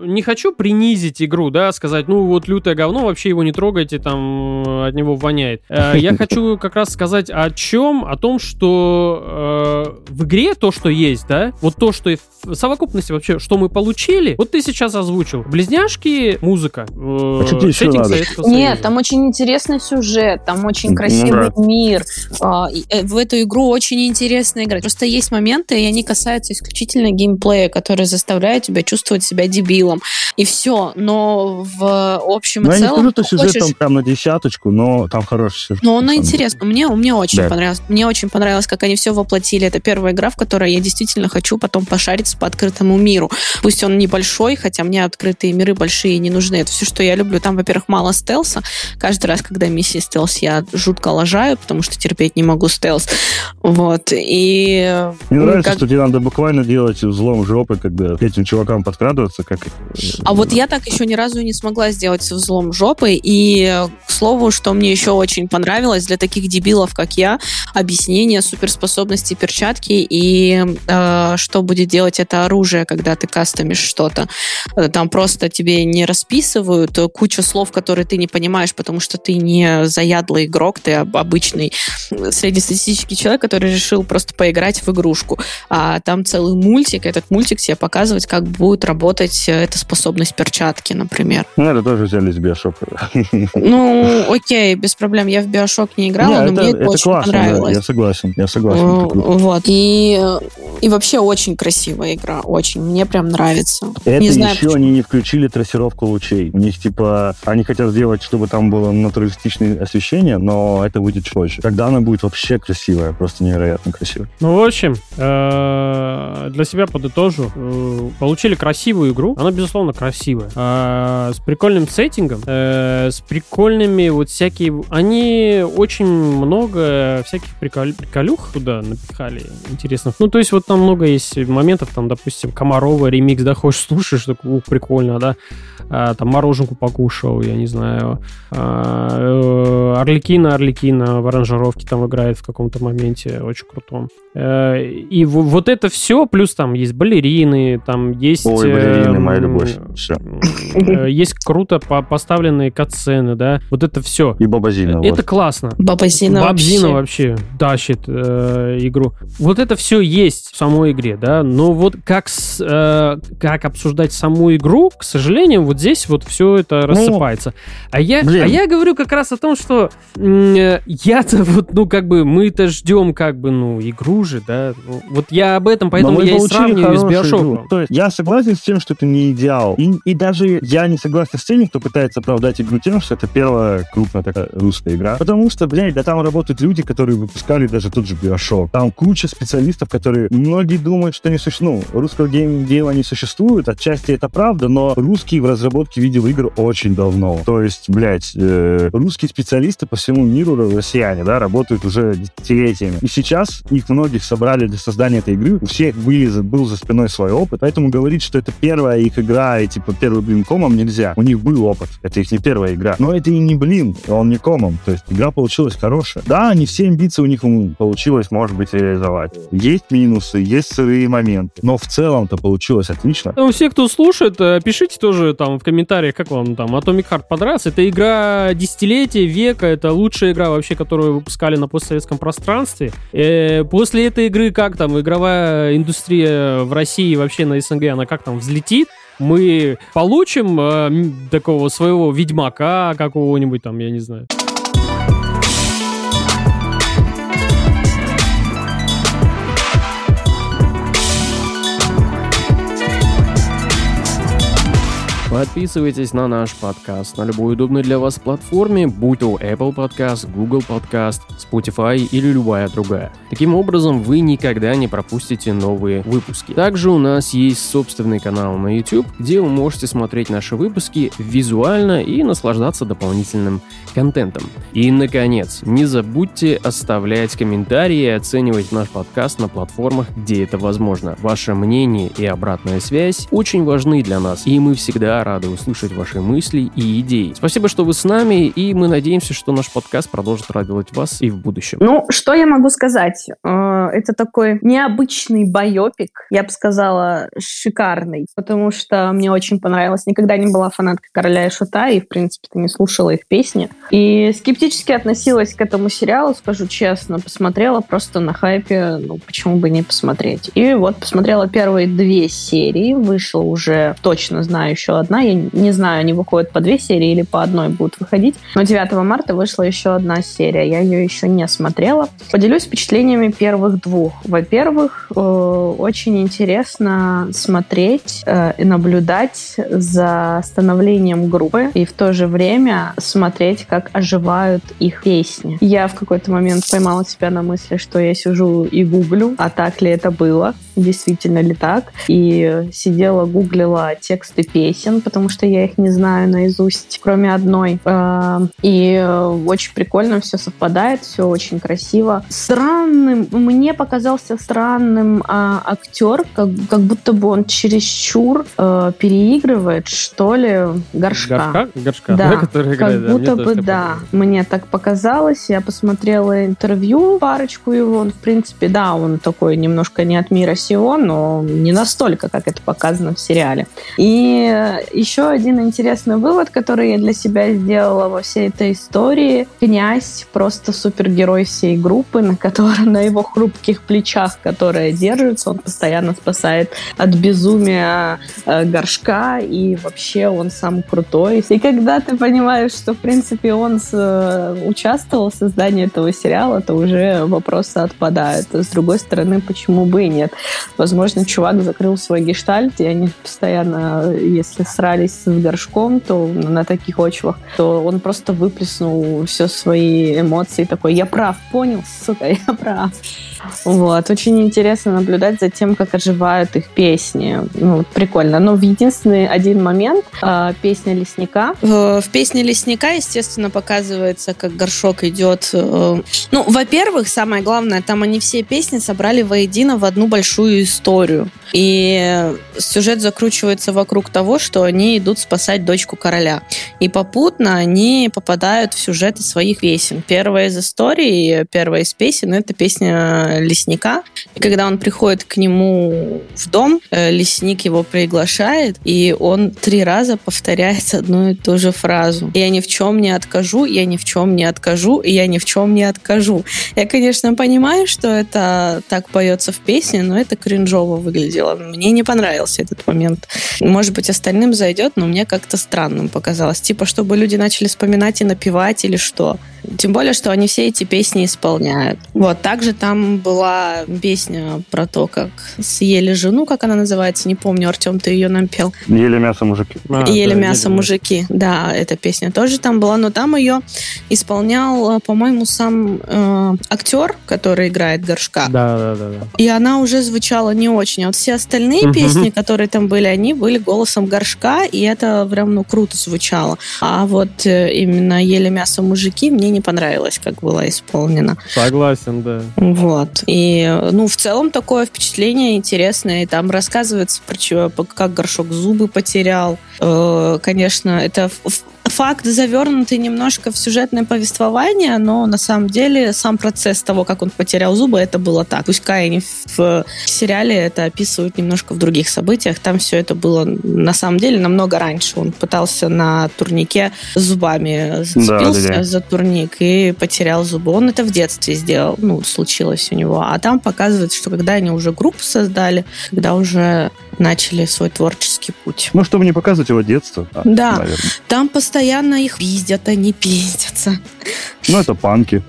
не хочу принизить игру, да, сказать, ну вот лютое говно, вообще его не трогайте, там э, от него воняет. Э, Я хочу как раз сказать о чем? О том, что э, в игре то, что есть, да, вот то, что в совокупности вообще, что мы получили, вот ты сейчас озвучил. Близняшки, музыка. э, А что тебе еще надо? Нет, Союза. там очень интересный сюжет, там очень Ну красивый да. мир. И, э, В эту игру очень интересно играть. Просто есть моменты, и они касаются исключительно геймплея, которые заставляют тебя чувствовать себя дебилом. И все. Но в общем и Ну, я не целом... скажу, что ты сюжет хочешь- там прям на десяточку, но там хороший сюжет. но он на интересно. Мне, мне очень Да. понравилось. Мне очень понравилось, как они все воплотили. Это первая игра, в которой я действительно хочу потом пошариться по открытому миру. Пусть он небольшой, хотя мне открытые миры большие не нужны. Это все, что я люблю. Там, во-первых, мало стелса. Каждый раз, когда миссии стелс, я жутко лажаю, потому что терпеть не могу стелс. Вот. И... Мне нравится, как- что тебе надо буквально делать взлом жопы, когда этим чувакам подкрадываться, как... А вот я так еще ни разу не смогла сделать взлом жопы. И, э, к слову, что мне еще очень понравилось для таких дебилов, как я, объяснение суперспособностей перчатки и э, что будет делать это оружие, когда ты кастомишь что-то. Э, Там просто тебе не расписывают э, кучу слов, которые ты не понимаешь, потому что ты не заядлый игрок, ты об- обычный э, среднестатистический человек, который решил просто поиграть в игрушку. А там целый мультик, этот мультик тебе показывает, как будет работать э, эта способность перчатки, например. Ну, это тоже взяли из Биошока. Ну, окей, без проблем. Я в Биошок не играла, Не, но мне это, очень классно, да, понравилось. я согласен, я согласен. это круто. Вот. И, и вообще очень красивая игра. Очень. Мне прям нравится. Это не знаю, еще они не включили трассировку лучей. У них, типа, они хотят сделать, чтобы там было натуралистичное освещение, но это выйдет позже. Когда она будет вообще красивая, просто невероятно красивая. Ну, в общем, э, для себя подытожу. Э, Получили красивую игру. Она, безусловно, красивая. А, С прикольным сеттингом, э, с прикольными вот всякие... Они очень много всяких прикол- приколюх туда напихали интересных. Ну, то есть вот там много есть моментов, там, допустим, Комарова ремикс, да, хочешь слушаешь, так, ух, прикольно, да. А, там мороженку покушал, я не знаю. А, э, Орликина, Орликина в аранжировке там играет в каком-то моменте, очень крутом. Э, И вот это все, плюс там есть балерины, там есть... Ой, балерины, моя любовь. Все. э, Есть круто по- поставленные катсцены, да. Вот это все. И Бабазина. Это классно. Бабазина Бабзина вообще. вообще тащит э, игру. Вот это все есть в самой игре, да, но вот как, э, как обсуждать саму игру, к сожалению, вот здесь вот все это рассыпается. А я, а я говорю как раз о том, что э, я-то вот, ну, как бы, мы-то ждем, как бы, ну, игру же, да. Ну, Вот я об этом, поэтому я и сравниваю с Биошоком. игру. То есть я согласен с тем, что это не идеал. И, и даже я не согласен с теми, кто пытается оправдать игру тем, что это первая крупная такая русская игра. Потому что, блядь, да там работают люди, которые выпускали даже тот же Биошок. Там куча специалистов, которые... Многие думают, что не существует. Ну, русского гейм-дела не существует. Отчасти это правда, но русские в разработке видеоигр очень давно. То есть, блядь, э, русские специалисты по всему миру, россияне, да, работают уже десятилетиями. И сейчас их многих собрали для создания этой игры. У всех были, был за спиной свой опыт. Поэтому говорить, что это первая их игра и типа первый блин комом нельзя. У них был опыт. Это их не первая игра. Но это и не блин, он не комом. То есть игра получилась хорошая. Да, не все амбиции у них получилось, может быть, реализовать. Есть минусы, есть сырые моменты. Но в целом-то получилось отлично. Ну, все, кто слушает, э, пишите тоже там в комментариях, как вам там Atomic Heart понравился. Это игра десятилетия, века, это лучшая игра вообще, которую выпускали на постсоветском пространстве. Э, после этой игры как там игровая индустрия в России вообще на СНГ, она как там взлетит? Мы получим э, такого своего ведьмака какого-нибудь там, я не знаю. Подписывайтесь на наш подкаст на любой удобной для вас платформе, будь то Apple Podcast, Google Podcast, Spotify или любая другая. Таким образом, вы никогда не пропустите новые выпуски. Также у нас есть собственный канал на YouTube, где вы можете смотреть наши выпуски визуально и наслаждаться дополнительным контентом. И, наконец, не забудьте оставлять комментарии и оценивать наш подкаст на платформах, где это возможно. Ваше мнение и обратная связь очень важны для нас, и мы всегда рады услышать ваши мысли и идеи. Спасибо, что вы с нами, и мы надеемся, что наш подкаст продолжит радовать вас и в будущем. Ну, что я могу сказать? Э, это такой необычный байопик, я бы сказала, шикарный, потому что мне очень понравилось. Никогда не была фанаткой Короля и Шута, и, в принципе, не слушала их песни. И скептически относилась к этому сериалу, скажу честно, посмотрела просто на хайпе, ну, почему бы не посмотреть. И вот посмотрела первые две серии, вышла уже, точно знаю, еще одна одна. Я не знаю, они выходят по две серии или по одной будут выходить. Но 9 марта вышла еще одна серия. Я ее еще не смотрела. Поделюсь впечатлениями первых двух. Во-первых, э, очень интересно смотреть э, и наблюдать за становлением группы и в то же время смотреть, как оживают их песни. Я в какой-то момент поймала себя на мысли, что я сижу и гуглю, а так ли это было, действительно ли так. И сидела, гуглила тексты песен, потому что я их не знаю наизусть, кроме одной. А, и э, очень прикольно все совпадает, все очень красиво. Странным, мне показался странным а, актер, как, как будто бы он чересчур а, переигрывает, что ли, горшка. Горшка? Горшка, да, да который играет, как будто бы, да. Мне так показалось. Я посмотрела интервью, парочку его. Он, в принципе, да, он такой немножко не от мира сего, но не настолько, как это показано в сериале. И еще один интересный вывод, который я для себя сделала во всей этой истории. Князь просто супергерой всей группы, на, котором, на его хрупких плечах, которая держится, он постоянно спасает от безумия э, горшка, и вообще он сам крутой. И когда ты понимаешь, что, в принципе, он с, э, участвовал в создании этого сериала, то уже вопросы отпадают. С другой стороны, почему бы и нет? Возможно, чувак закрыл свой гештальт, и они постоянно, если срались с горшком, то на таких очвах, то он просто выплеснул все свои эмоции, такой, я прав, понял, сука, я прав. Вот, очень интересно наблюдать за тем, как оживают их песни. Ну, прикольно. Но в единственный один момент э, песня лесника. В, в песне лесника, естественно, показывается, как горшок идет. Э, ну, во-первых, самое главное, там они все песни собрали воедино в одну большую историю. И сюжет закручивается вокруг того, что они идут спасать дочку короля. И попутно они попадают в сюжеты своих песен. Первая из историй, первая из песен, это песня лесника. И когда он приходит к нему в дом, э, лесник его приглашает, и он три раза повторяет одну и ту же фразу. «Я ни в чем не откажу, я ни в чем не откажу, я ни в чем не откажу». Я, конечно, понимаю, что это так поется в песне, но это кринжово выглядело. Мне не понравился этот момент. Может быть, остальным зайдет, но мне как-то странным показалось. Типа, чтобы люди начали вспоминать и напевать или что. Тем более, что они все эти песни исполняют. Вот, также там была песня про то, как съели жену, как она называется, не помню, Артем, ты ее нам пел. Ели мясо мужики. А, ели да, мясо ели мужики, да, эта песня тоже там была, но там ее исполнял, по-моему, сам э, актер, который играет горшка. Да, да, да, да. И она уже звучала не очень. А вот все остальные угу. песни, которые там были, они были голосом горшка, и это прям, ну, круто звучало. А вот э, именно ели мясо мужики мне не понравилось, как была исполнена. Согласен, да. Вот. И, ну, в целом такое впечатление интересное. И там рассказывается про чего, как горшок зубы потерял. Э, конечно, это факт завернутый немножко в сюжетное повествование, но на самом деле сам процесс того, как он потерял зубы, это было так. Пускай они в сериале это описывают немножко в других событиях, там все это было на самом деле намного раньше. Он пытался на турнике зубами зацепился да, да, да. за турник и потерял зубы. Он это в детстве сделал, ну, случилось у него. А там показывается, что когда они уже группу создали, когда уже начали свой творческий путь. Ну, чтобы не показывать его детство. а, Да. наверное. Там постоянно их пиздят, они пиздятся. Ну, это панки.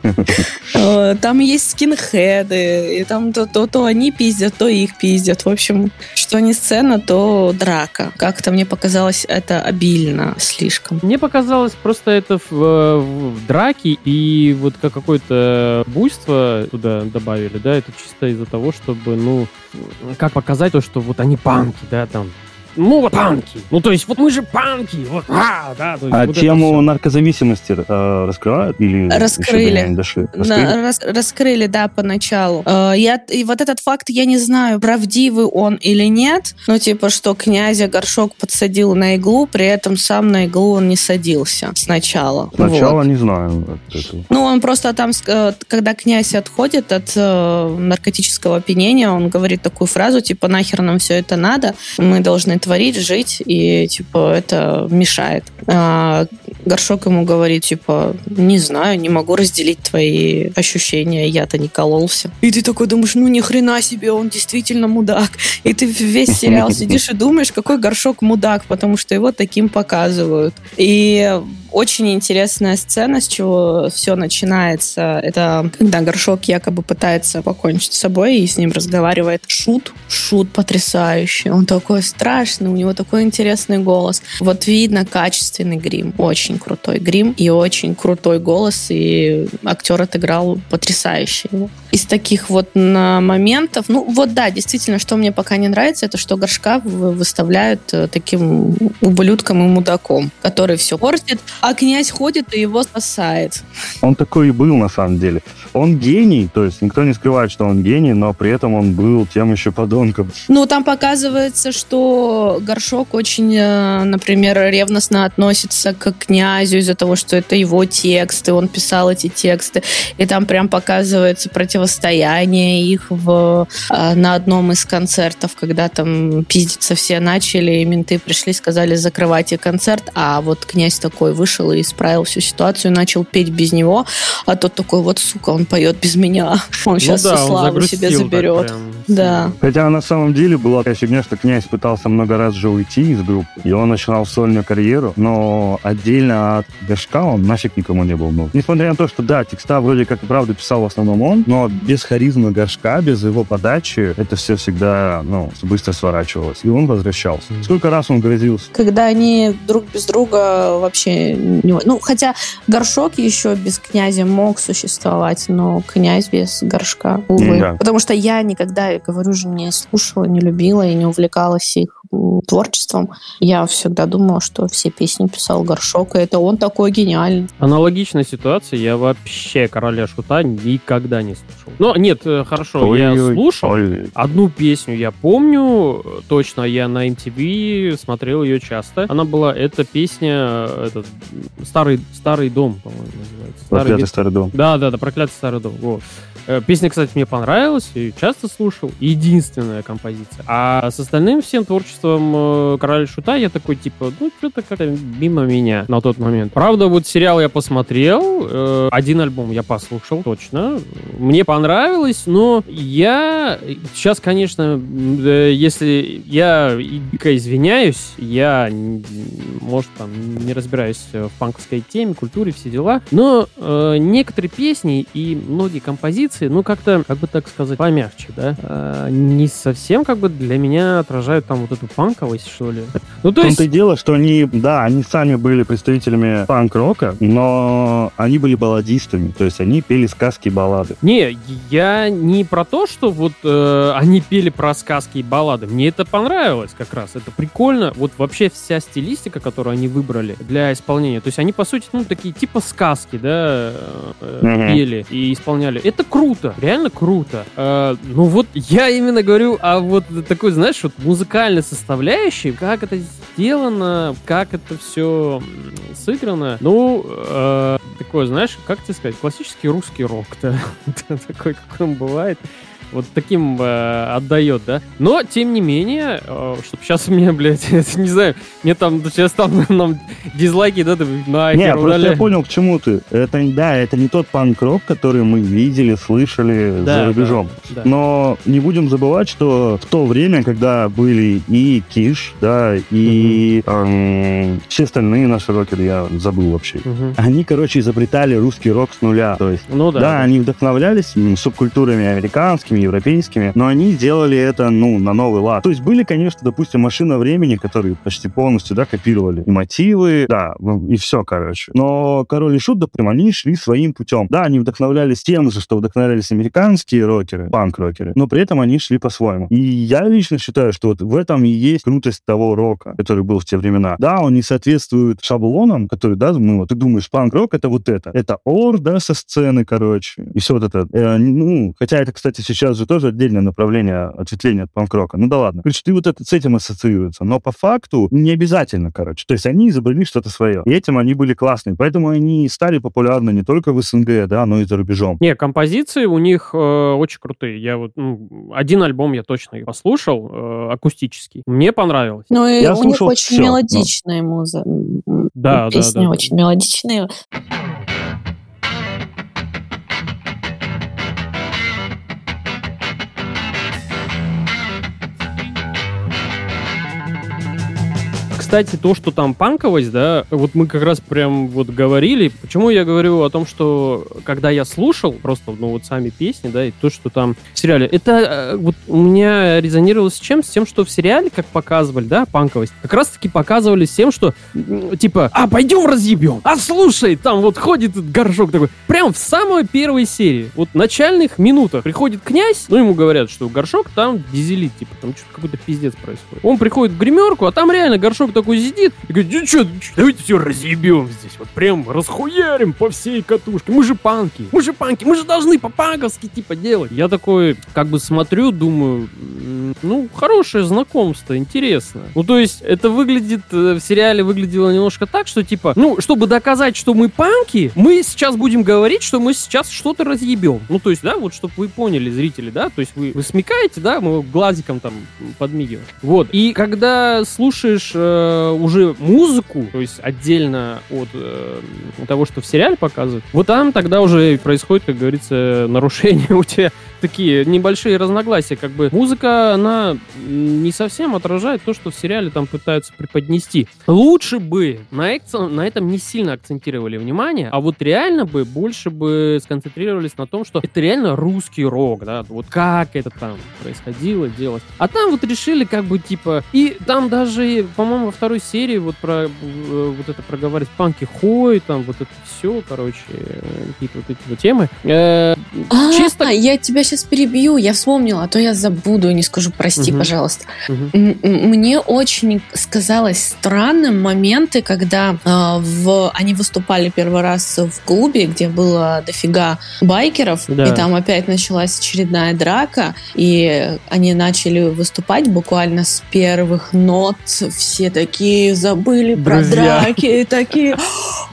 Э, Там есть скинхеды, и там то, то, то они пиздят, то их пиздят. В общем, что не сцена, то драка. Как-то мне показалось это обильно слишком. Мне показалось просто это в, э, в драке и вот как какое-то буйство туда добавили, да, это чисто из-за того, чтобы, ну, как показать то, что вот они панки, да, там. Ну, вот панки. Ну, то есть, вот мы же панки. Вот, а, да. то есть А вот тему наркозависимости э, раскрывают? Или Раскрыли. дошли? На- Раскрыли? рас- раскрыли, да, поначалу. Э, я, и вот этот факт я не знаю, правдивый он или нет. Ну, типа, что князя Горшок подсадил на иглу, при этом сам на иглу он не садился сначала. Сначала Вот. не знаю. Ну, он просто там, э, когда князь отходит от э, наркотического опьянения, он говорит такую фразу, типа, нахер нам все это надо, мы должны творить, жить, и, типа, это мешает. А Горшок ему говорит, типа, не знаю, не могу разделить твои ощущения, я-то не кололся. И ты такой думаешь, ну, ни хрена себе, он действительно мудак. И ты весь сериал сидишь и думаешь, какой Горшок мудак, потому что его таким показывают. И очень интересная сцена, с чего все начинается. Это когда Горшок якобы пытается покончить с собой и с ним разговаривает Шут. Шут потрясающий. Он такой страшный, у него такой интересный голос. Вот видно качественный грим. Очень крутой грим и очень крутой голос. И актер отыграл потрясающе. Из таких вот моментов, ну вот да, действительно, что мне пока не нравится, это что Горшка вы- выставляют э, таким ублюдком и мудаком, который все портит, а князь ходит и его спасает. Он такой и был на самом деле. Он гений, то есть никто не скрывает, что он гений, но при этом он был тем еще подонком. Ну, там показывается, что Горшок очень, э, например, ревностно относится к князю из-за того, что это его тексты, он писал эти тексты, и там прям показывается противостояние их в, э, на одном из концертов, когда там пиздиться все начали, и менты пришли, сказали, закрывайте концерт, а вот князь такой вышел и исправил всю ситуацию, начал петь без него, а тот такой, вот, сука, он поет без меня, он сейчас ну, да, он славу себе заберет. прям Да. Хотя на самом деле была такая фигня, что князь пытался много раз же уйти из группы, и он начинал сольную карьеру, но отдельно от Горшка он нафиг никому не был нужен. Несмотря на то, что да, текста вроде как и правда писал в основном он, но без харизмы Горшка, без его подачи, это все всегда, ну, быстро сворачивалось. И он возвращался. Сколько раз он грозился? когда они друг без друга вообще не... Ну, хотя горшок еще без князя мог существовать, но князь без горшка, увы. Да. Потому что я никогда, я говорю же, не слушала, не любила и не увлекалась их творчеством. Я всегда думала, что все песни писал горшок, и это он такой гениальный. Аналогичная ситуация, я вообще короля шута никогда не слушал. Но нет, э, хорошо, я Ой-ой-ой. слушал. Ой, Одну песню я помню, э, точно, я на MTV смотрел ее часто. Она была, эта песня, э, этот, старый, старый дом, по-моему, называется. Старый проклятый вид- старый дом. Да, да, да, проклятый старый дом. Вот. Э, Песня, кстати, мне понравилась, и часто слушал. Единственная композиция. А с остальным всем творчеством э, Короля Шута я такой, типа, ну, что-то как-то мимо меня на тот момент. Правда, вот сериал я посмотрел, э, один альбом я послушал, точно. Мне понравилось, но я сейчас, конечно, если я дико извиняюсь, я, может, там, не разбираюсь в панковской теме, культуре, все дела, но некоторые песни и многие композиции, ну, как-то, как бы так сказать, помягче, да, э, не совсем, как бы, для меня отражают там вот эту панковость, что ли. Ну, то есть... том-то и дело, что они, да, они сами были представителями панк-рока, но они были балладистами, то есть они пели сказки и баллады. Не, я не про то, что вот э, они пели про сказки и баллады. Мне это понравилось как раз. Это прикольно. Вот вообще вся стилистика, которую они выбрали для исполнения. То есть они, по сути, ну, такие типа сказки, да, э, Мгм. пели и исполняли. Это круто. Реально круто. Э, ну вот я именно говорю о вот такой, знаешь, вот музыкальной составляющей. Как это сделано, как это все сыграно. Ну, э, такое, знаешь, как тебе сказать, классический русский рок, да, такой, какой он бывает. Вот таким э, отдает, да? Но, тем не менее, э, чтобы сейчас у меня, блядь, не знаю, мне там сейчас там нам дизлайки, да, на Не, просто я понял, к чему ты. Это, да, это не тот панк-рок, который мы видели, слышали Да, за рубежом. да. Но не будем забывать, что в то время, когда были и Киш, да, и эм, все остальные наши рокеры, я забыл вообще. Мгм. Они, короче, изобретали русский рок с нуля. То есть Ну да. Да, они вдохновлялись субкультурами американскими, европейскими, но они делали это, ну, на новый лад. То есть были, конечно, допустим, машина времени, которые почти полностью, да, копировали и мотивы, да, ну, и все, короче. Но Король и Шут, допустим, они шли своим путем. Да, они вдохновлялись тем же, что вдохновлялись американские рокеры, панк-рокеры, но при этом они шли по-своему. И я лично считаю, что вот в этом и есть крутость того рока, который был в те времена. Да, он не соответствует шаблонам, которые, да, мы вот, ты думаешь, панк-рок это вот это. Это ор, да, со сцены, короче, и все вот это. Э, ну, хотя это, кстати, сейчас же тоже отдельное направление ответвления от панк-рока. Ну да ладно. Короче, ты вот это с этим ассоциируется. Но по факту не обязательно, короче. То есть они изобрели что-то свое. И этим они были классные. Поэтому они стали популярны не только в СНГ, да, но и за рубежом. Не, композиции у них э, очень крутые. Я вот ну, один альбом я точно и послушал, э, акустический. Мне понравилось. Ну и Я у них слушал очень всё, но- мелодичная муза. м, м, Да, да, Песни да. очень мелодичные. Кстати, то, что там панковость, да, вот мы как раз прям вот говорили. Почему я говорю о том, что когда я слушал просто, ну вот сами песни, да, и то, что там в сериале, это э, вот у меня резонировало с чем? С тем, что в сериале, как показывали, да, панковость, как раз-таки показывали с тем, что типа, а, пойдем разъебем, а слушай, там вот ходит горшок такой. Прям в самой первой серии, вот в начальных минутах приходит князь, ну ему говорят, что горшок там дизелит, типа, там что-то какой-то пиздец происходит. Он приходит в гримерку, а там реально горшок такой сидит и говорит, ну что, давайте все разъебем здесь, вот прям расхуярим по всей катушке. Мы же панки, мы же панки, мы же должны по-панковски типа делать. Я такой, как бы смотрю, думаю, ну, хорошее знакомство, интересно. Ну, то есть, это выглядит, э, в сериале выглядело немножко так, что типа, ну, чтобы доказать, что мы панки, мы сейчас будем говорить, что мы сейчас что-то разъебем. Ну, то есть, да, вот, чтобы вы поняли, зрители, да, то есть вы, вы смекаете, да, мы глазиком там подмигиваем. Вот. И когда слушаешь э, уже музыку, то есть отдельно от э, того, что в сериале показывают, вот там тогда уже происходит, как говорится, нарушение у тебя такие небольшие разногласия. Как бы музыка, она не совсем отражает то, что в сериале там пытаются преподнести. Лучше бы на, экц- на этом не сильно акцентировали внимание, а вот реально бы больше бы сконцентрировались на том, что это реально русский рок, да, вот как это там происходило, делалось. А там вот решили как бы типа... И там даже, по-моему, второй серии вот про э, вот это проговаривать панки хой, там вот это все, короче, э, какие-то вот эти вот темы. Э, А, Чисто- я тебя сейчас перебью, я вспомнила, а то я забуду и не скажу, прости, Мгм. пожалуйста. м- Мне очень сказалось странным моменты, когда э, в, они выступали первый раз в клубе, где было дофига байкеров, Да. и там опять началась очередная драка, и они начали выступать буквально с первых нот. Все такие забыли про Друзья. драки, такие,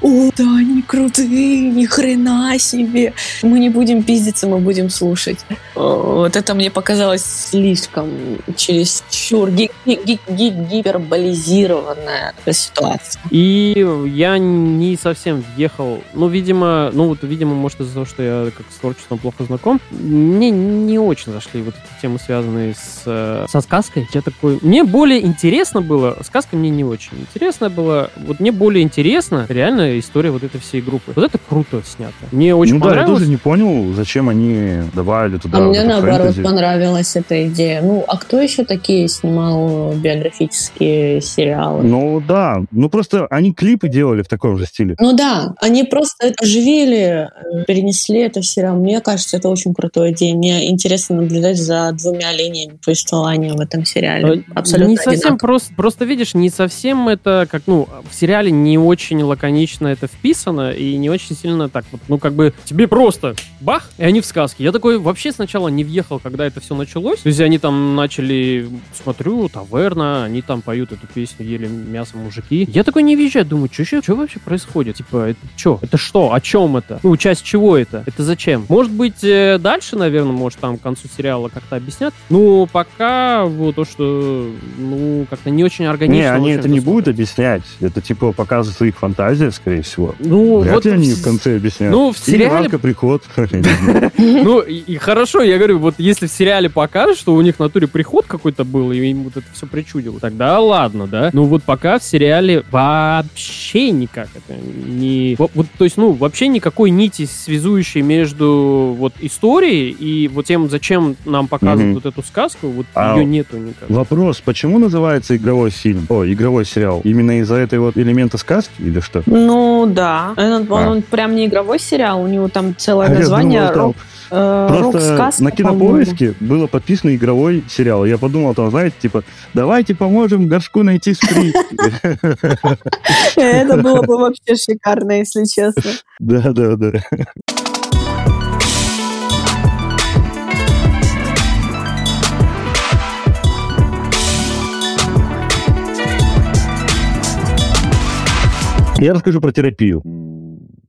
о, да, они крутые, ни хрена себе. Мы не будем пиздиться, мы будем слушать. О, Вот это мне показалось слишком чересчур ги- ги- ги- ги- гиперболизированная ситуация. И я не совсем въехал, ну, видимо, ну, вот, видимо, может, из-за того, что я как с творчеством плохо знаком, мне не очень зашли вот эти темы, связанные с, э, со сказкой. Я такой, мне более интересно было, сказка мне не очень интересно было, вот мне более интересно реально история вот этой всей группы. Вот это круто снято. Мне очень ну да, я понравилось. тоже не понял, зачем они добавили туда А вот мне наоборот фэнтези. понравилась эта идея. Ну, а кто еще такие снимал биографические сериалы? Ну да, ну просто они клипы делали в таком же стиле. Ну да, они просто это оживили, э, перенесли это в сериал. Мне кажется, это очень крутая идея. Мне интересно наблюдать за двумя линиями повествования в этом сериале. Э, Абсолютно Не совсем одинаково. просто, просто видишь, не совсем это как, ну, в сериале не очень лаконично это вписано и не очень сильно так вот, ну, как бы тебе просто бах, и они в сказке. Я такой, вообще сначала не въехал, когда это все началось. То есть они там начали, смотрю, таверна, они там поют эту песню, ели мясо мужики. Я такой не въезжаю, думаю, что что вообще происходит? Типа, это что? Это что? О чем это? Ну, часть чего это? Это зачем? Может быть, э, дальше, наверное, может, там к концу сериала как-то объяснят. Ну, пока вот то, что, ну, как-то не очень органично. Не, они это не будут объяснять. Это типа показы своих фантазий, скорее всего. Ну, Вряд вот ли они в- конце объясняют. ну, в Или сериале- Ванька приход. Ну, и, хорошо, я говорю, вот если в сериале покажут, что у них в натуре приход какой-то был, и им вот это все причудило, тогда ладно, да? Ну вот пока в сериале вообще никак это не... Вот, то есть, ну, вообще никакой нити, связующей между вот историей и вот тем, зачем нам показывают вот эту сказку, вот А ее нету никак. Вопрос, почему называется игровой фильм? О, игровой сериал. Именно из-за этой вот элемента сказки или что? Ну да, он, он- А. он прям не игровой сериал, у него там целое А я название думал, там рок, э, Просто на кинопоиске было подписано игровой сериал. Я подумал, там, знаете, типа, давайте поможем горшку найти скрипки. Это было бы вообще шикарно, если честно. Да, да, да. Я расскажу про терапию.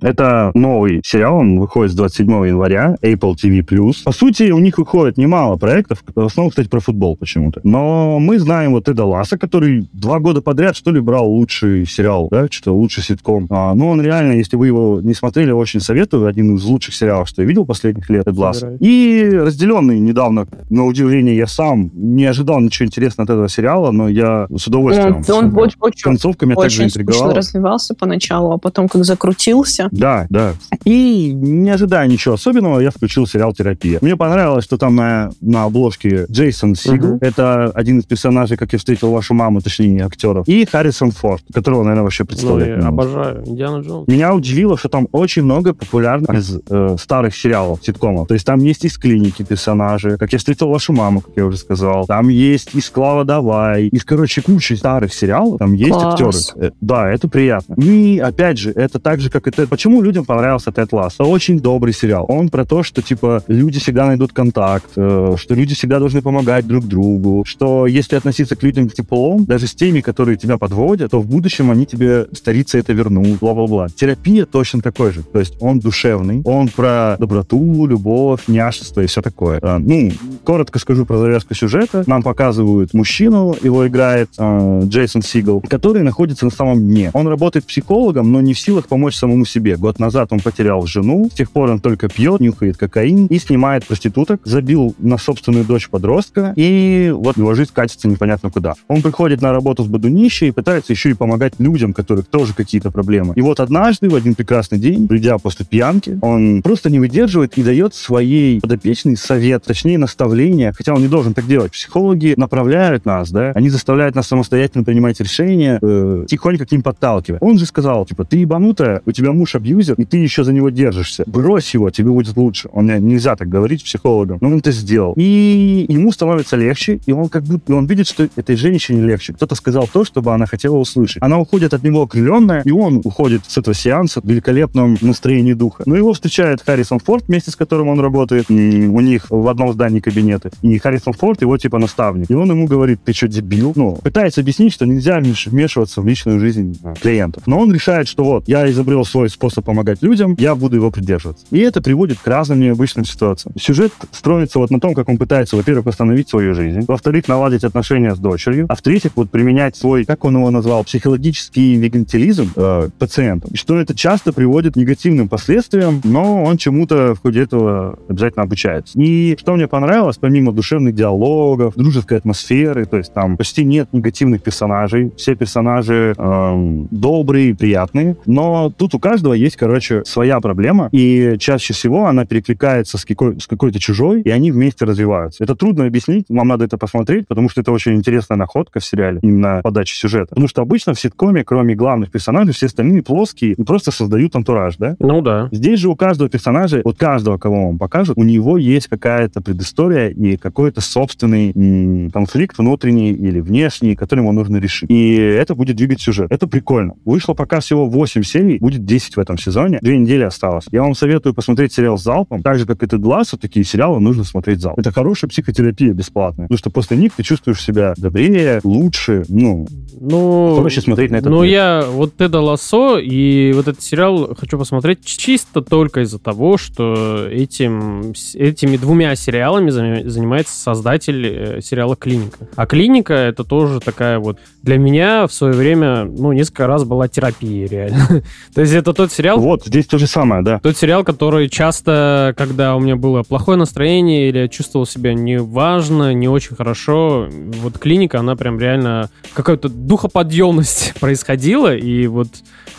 Это новый сериал, он выходит с 27 января, Apple TV+. По сути, у них выходит немало проектов, в основном, кстати, про футбол почему-то. Но мы знаем вот Эда Ласса, который два года подряд, что ли, брал лучший сериал, да, что-то лучший ситком. А, ну, он реально, если вы его не смотрели, очень советую. Один из лучших сериалов, что я видел последних лет, Эд Ласса. И разделенный недавно, на удивление, я сам не ожидал ничего интересного от этого сериала, но я с удовольствием. Он, он очень, очень, Концовка меня также очень скучно интриговала. развивался поначалу, а потом как закрутился. Да, да. И не ожидая ничего особенного, я включил сериал «Терапия». Мне понравилось, что там на, на обложке Джейсон Сигл. Мгм. Это один из персонажей, как я встретил вашу маму, точнее, актеров. И Харрисон Форд, которого, наверное, вообще Ну, представляет. я обожаю Индиана Джонс. Меня удивило, что там очень много популярных из э, старых сериалов, ситкомов. То есть там есть из клиники персонажи, как я встретил вашу маму, как я уже сказал. Там есть из Клава Давай, из, короче, кучи старых сериалов. Там есть Класс. актеры. Э, да, это приятно. И, опять же, это так же, как и Тед. Почему людям понравился Тед Ласс? Это очень добрый сериал. Он про то, что, типа, люди всегда найдут контакт, э, что люди всегда должны помогать друг другу, что если относиться к людям теплом, даже с теми, которые тебя подводят, то в будущем они тебе стариться это вернут, бла-бла-бла. Терапия точно такой же. То есть он душевный, он про доброту, любовь, няшество и все такое. А, ну, коротко скажу про завязку сюжета. Нам показывают мужчину, его играет а, Джейсон Сигал, который находится на самом дне. Он работает психологом, но не в силах помочь самому себе. Год назад он потерял жену, с тех пор он только пьет, нюхает кокаин и снимает проституток, забил на собственную дочь подростка, и вот его жизнь катится непонятно куда. Он приходит на работу с бодунищей и пытается еще и помогать людям, которых тоже какие-то проблемы. И вот однажды, в один прекрасный день, придя после пьянки, он просто не выдерживает и дает своей подопечной совет, точнее наставление, хотя он не должен так делать. Психологи направляют нас, да, они заставляют нас самостоятельно принимать решения, э, тихонько к ним подталкивая. Он же сказал, типа, ты ебанутая, у тебя муж абьюзер, и ты еще за него держишься. Брось его, тебе будет лучше. Он мне нельзя так говорить психологам. Но он это сделал. И ему становится легче, и он как будто, он видит, что этой женщине легче. Кто-то сказал то, чтобы она хотела услышать. Она уходит от него окрыленная, и он уходит с этого сеанса в великолепном настроении духа. Но его встречает Харрисон Форд, вместе с которым он работает. М, У них в одном здании кабинеты. И Харрисон Форд его типа наставник. И он ему говорит, ты что, дебил? Ну, пытается объяснить, что нельзя вмеш- вмешиваться в личную жизнь э, клиентов. Но он решает, что вот, я изобрел свой способ помогать людям, я буду его придерживаться. И это приводит к разным необычным ситуациям. Сюжет строится вот на том, как он пытается, во-первых, восстановить свою жизнь, во-вторых, наладить отношения с дочерью, а в-третьих, вот применять свой, как он его назвал, психологический вегетализм э, пациентам. Что это часто приводит к негативным последствиям, но он чему-то в ходе этого обязательно обучается. И что мне понравилось, помимо душевных диалогов, дружеской атмосферы, то есть там почти нет негативных персонажей, все персонажи эм, добрые, приятные, но тут у каждого есть, короче, своя проблема, и чаще всего она перекликается с, какой- с какой-то чужой, и они вместе развиваются. Это трудно объяснить, вам надо это посмотреть, потому что это очень интересная находка в сериале, именно подача сюжета. Потому что обычно в ситкоме, кроме главных персонажей, все остальные плоские и просто создают антураж, да? Ну да. Здесь же у каждого персонажа, вот каждого, кого вам покажут, у него есть какая-то предыстория и какой-то собственный м, конфликт внутренний или внешний, который ему нужно решить. И это будет двигать сюжет. Это прикольно. Вышло пока всего 8 серий, будет 10 в этом этом сезоне. Две недели осталось. Я вам советую посмотреть сериал с залпом. Так же, как и Тед Лассо, такие сериалы нужно смотреть залп. Это хорошая психотерапия бесплатная. Потому что после них ты чувствуешь себя добрее, лучше, ну, Ну, проще смотреть на это. Ну, я вот Теда Лассо и вот этот сериал хочу посмотреть чисто только из-за того, что этим, этими двумя сериалами занимается создатель э, сериала «Клиника». А «Клиника» — это тоже такая вот... Для меня в свое время, ну, несколько раз была терапия, реально. То есть это тот сериал, Вот, здесь то же самое, да. тот сериал, который часто, когда у меня было плохое настроение или я чувствовал себя неважно, не очень хорошо, вот клиника, она прям реально какая-то духоподъемность происходила и вот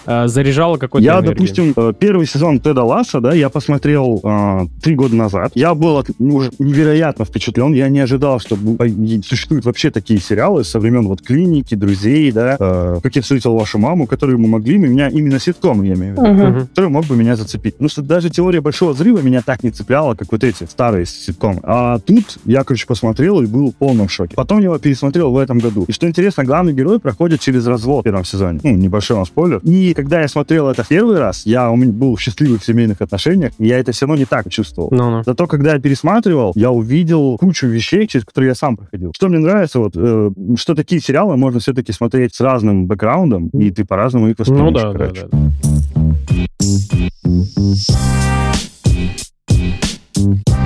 э, заряжала какой-то Я, энергией. допустим, э, первый сезон Теда Ласса, да, я посмотрел э, три года назад. Я был ну, уже невероятно впечатлен. Я не ожидал, что существуют вообще такие сериалы со времен вот клиники, друзей, да, э, как я встретил вашу маму, которые мы могли, меня именно ситком, я имею в виду, Мгм. который мог бы меня зацепить. Потому что даже теория большого взрыва меня так не цепляла, как вот эти старые ситкомы. А тут я, короче, посмотрел и был в полном шоке. Потом я его пересмотрел в этом году. И что интересно, главный герой проходит через развод в первом сезоне. Ну, небольшой вам спойлер. И когда я смотрел это в первый раз, я у меня был в счастливых семейных отношениях, и я это все равно не так чувствовал. Ну-ну. Зато когда я пересматривал, я увидел кучу вещей, через которые я сам проходил. Что мне нравится, вот, э, что такие сериалы можно все-таки смотреть с разным бэкграундом, и ты по-разному их воспримешь. Ну да, да, короче. да. Thank you.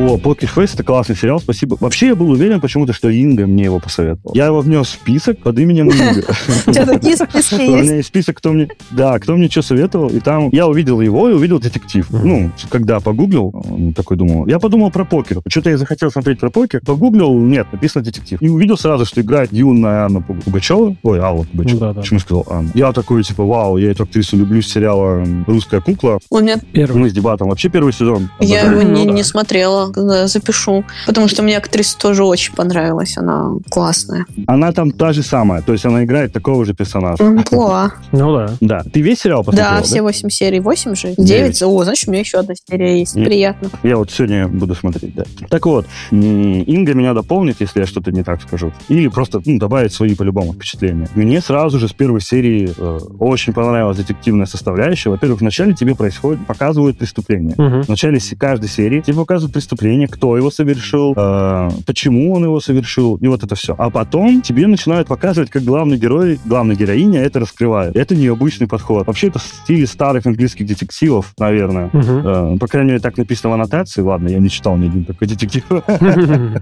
О, Poker Face это классный сериал, спасибо. Вообще я был уверен почему-то, что Инга мне его посоветовал. Я его внес в список под именем Инга. У тебя такие списки У есть? меня есть список, кто мне... Да, кто мне что советовал, и там я увидел его и увидел детектив. Ну, когда погуглил, такой думал, я подумал про покер. Что-то я захотел смотреть про покер, погуглил, нет, написано детектив. И увидел сразу, что играет юная Анна Пуг- Пугачева. Ой, Алла Пугачева. Да-да. Почему сказал Анна? Я такой, типа, вау, я эту актрису люблю с сериала «Русская кукла». У меня Первый. Мы с дебатом. Вообще первый сезон. я его не, Ну смотрела, запишу. Потому что мне актриса тоже очень понравилась. Она классная. Она там та же самая, то есть она играет такого же персонажа. Амплуа. Ну да. Да. Ты весь сериал посмотрел, Да, все восемь серий. Восемь же? Девять. Девять? О, значит, у меня еще одна серия есть. Нет. Приятно. Я вот сегодня буду смотреть, да. Так вот, Инга меня дополнит, если я что-то не так скажу. Или просто ну, добавит свои по-любому впечатления. Мне сразу же с первой серии э, очень понравилась детективная составляющая. Во-первых, вначале тебе происходит, показывают преступление. Мгм. В начале каждой серии тебе показывают преступление, кто его совершил, э, почему он его совершил, и вот это все. А потом тебе начинают показывать, как главный герой, главная героиня это раскрывает. Это необычный подход. Вообще это в стиле старых английских детективов, наверное. Мгм. Э, По крайней мере, так написано в аннотации. Ладно, я не читал ни один такой детектив.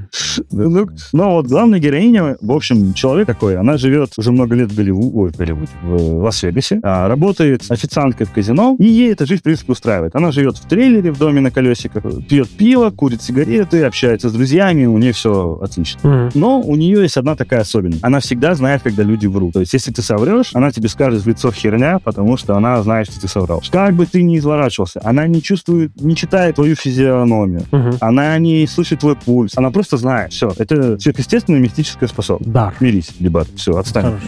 Ну, Но вот главная героиня, в общем, человек такой, она живет уже много лет в Голливуде, ой, в Голливуде, в Лас-Вегасе, а, работает официанткой в казино, и ей эта жизнь, в принципе, устраивает. Она живет в трейлере в доме на колесиках, пьет пиво, курит сигареты, общается с друзьями, у нее все отлично. Мгм. Но у нее есть одна такая особенность. Она всегда знает, когда люди врут. То есть, если ты соврешь, она тебе скажет в лицо херня, потому что она знает, что ты соврал. Как бы ты ни изворачивался, она не чувствует, не читает твою физиономию. Мгм. Она не слышит твой пульс. Она просто знает. Все. Это сверхъестественная мистическая способность. Дар. Мирись, дебат. Все, отстань. Хорош.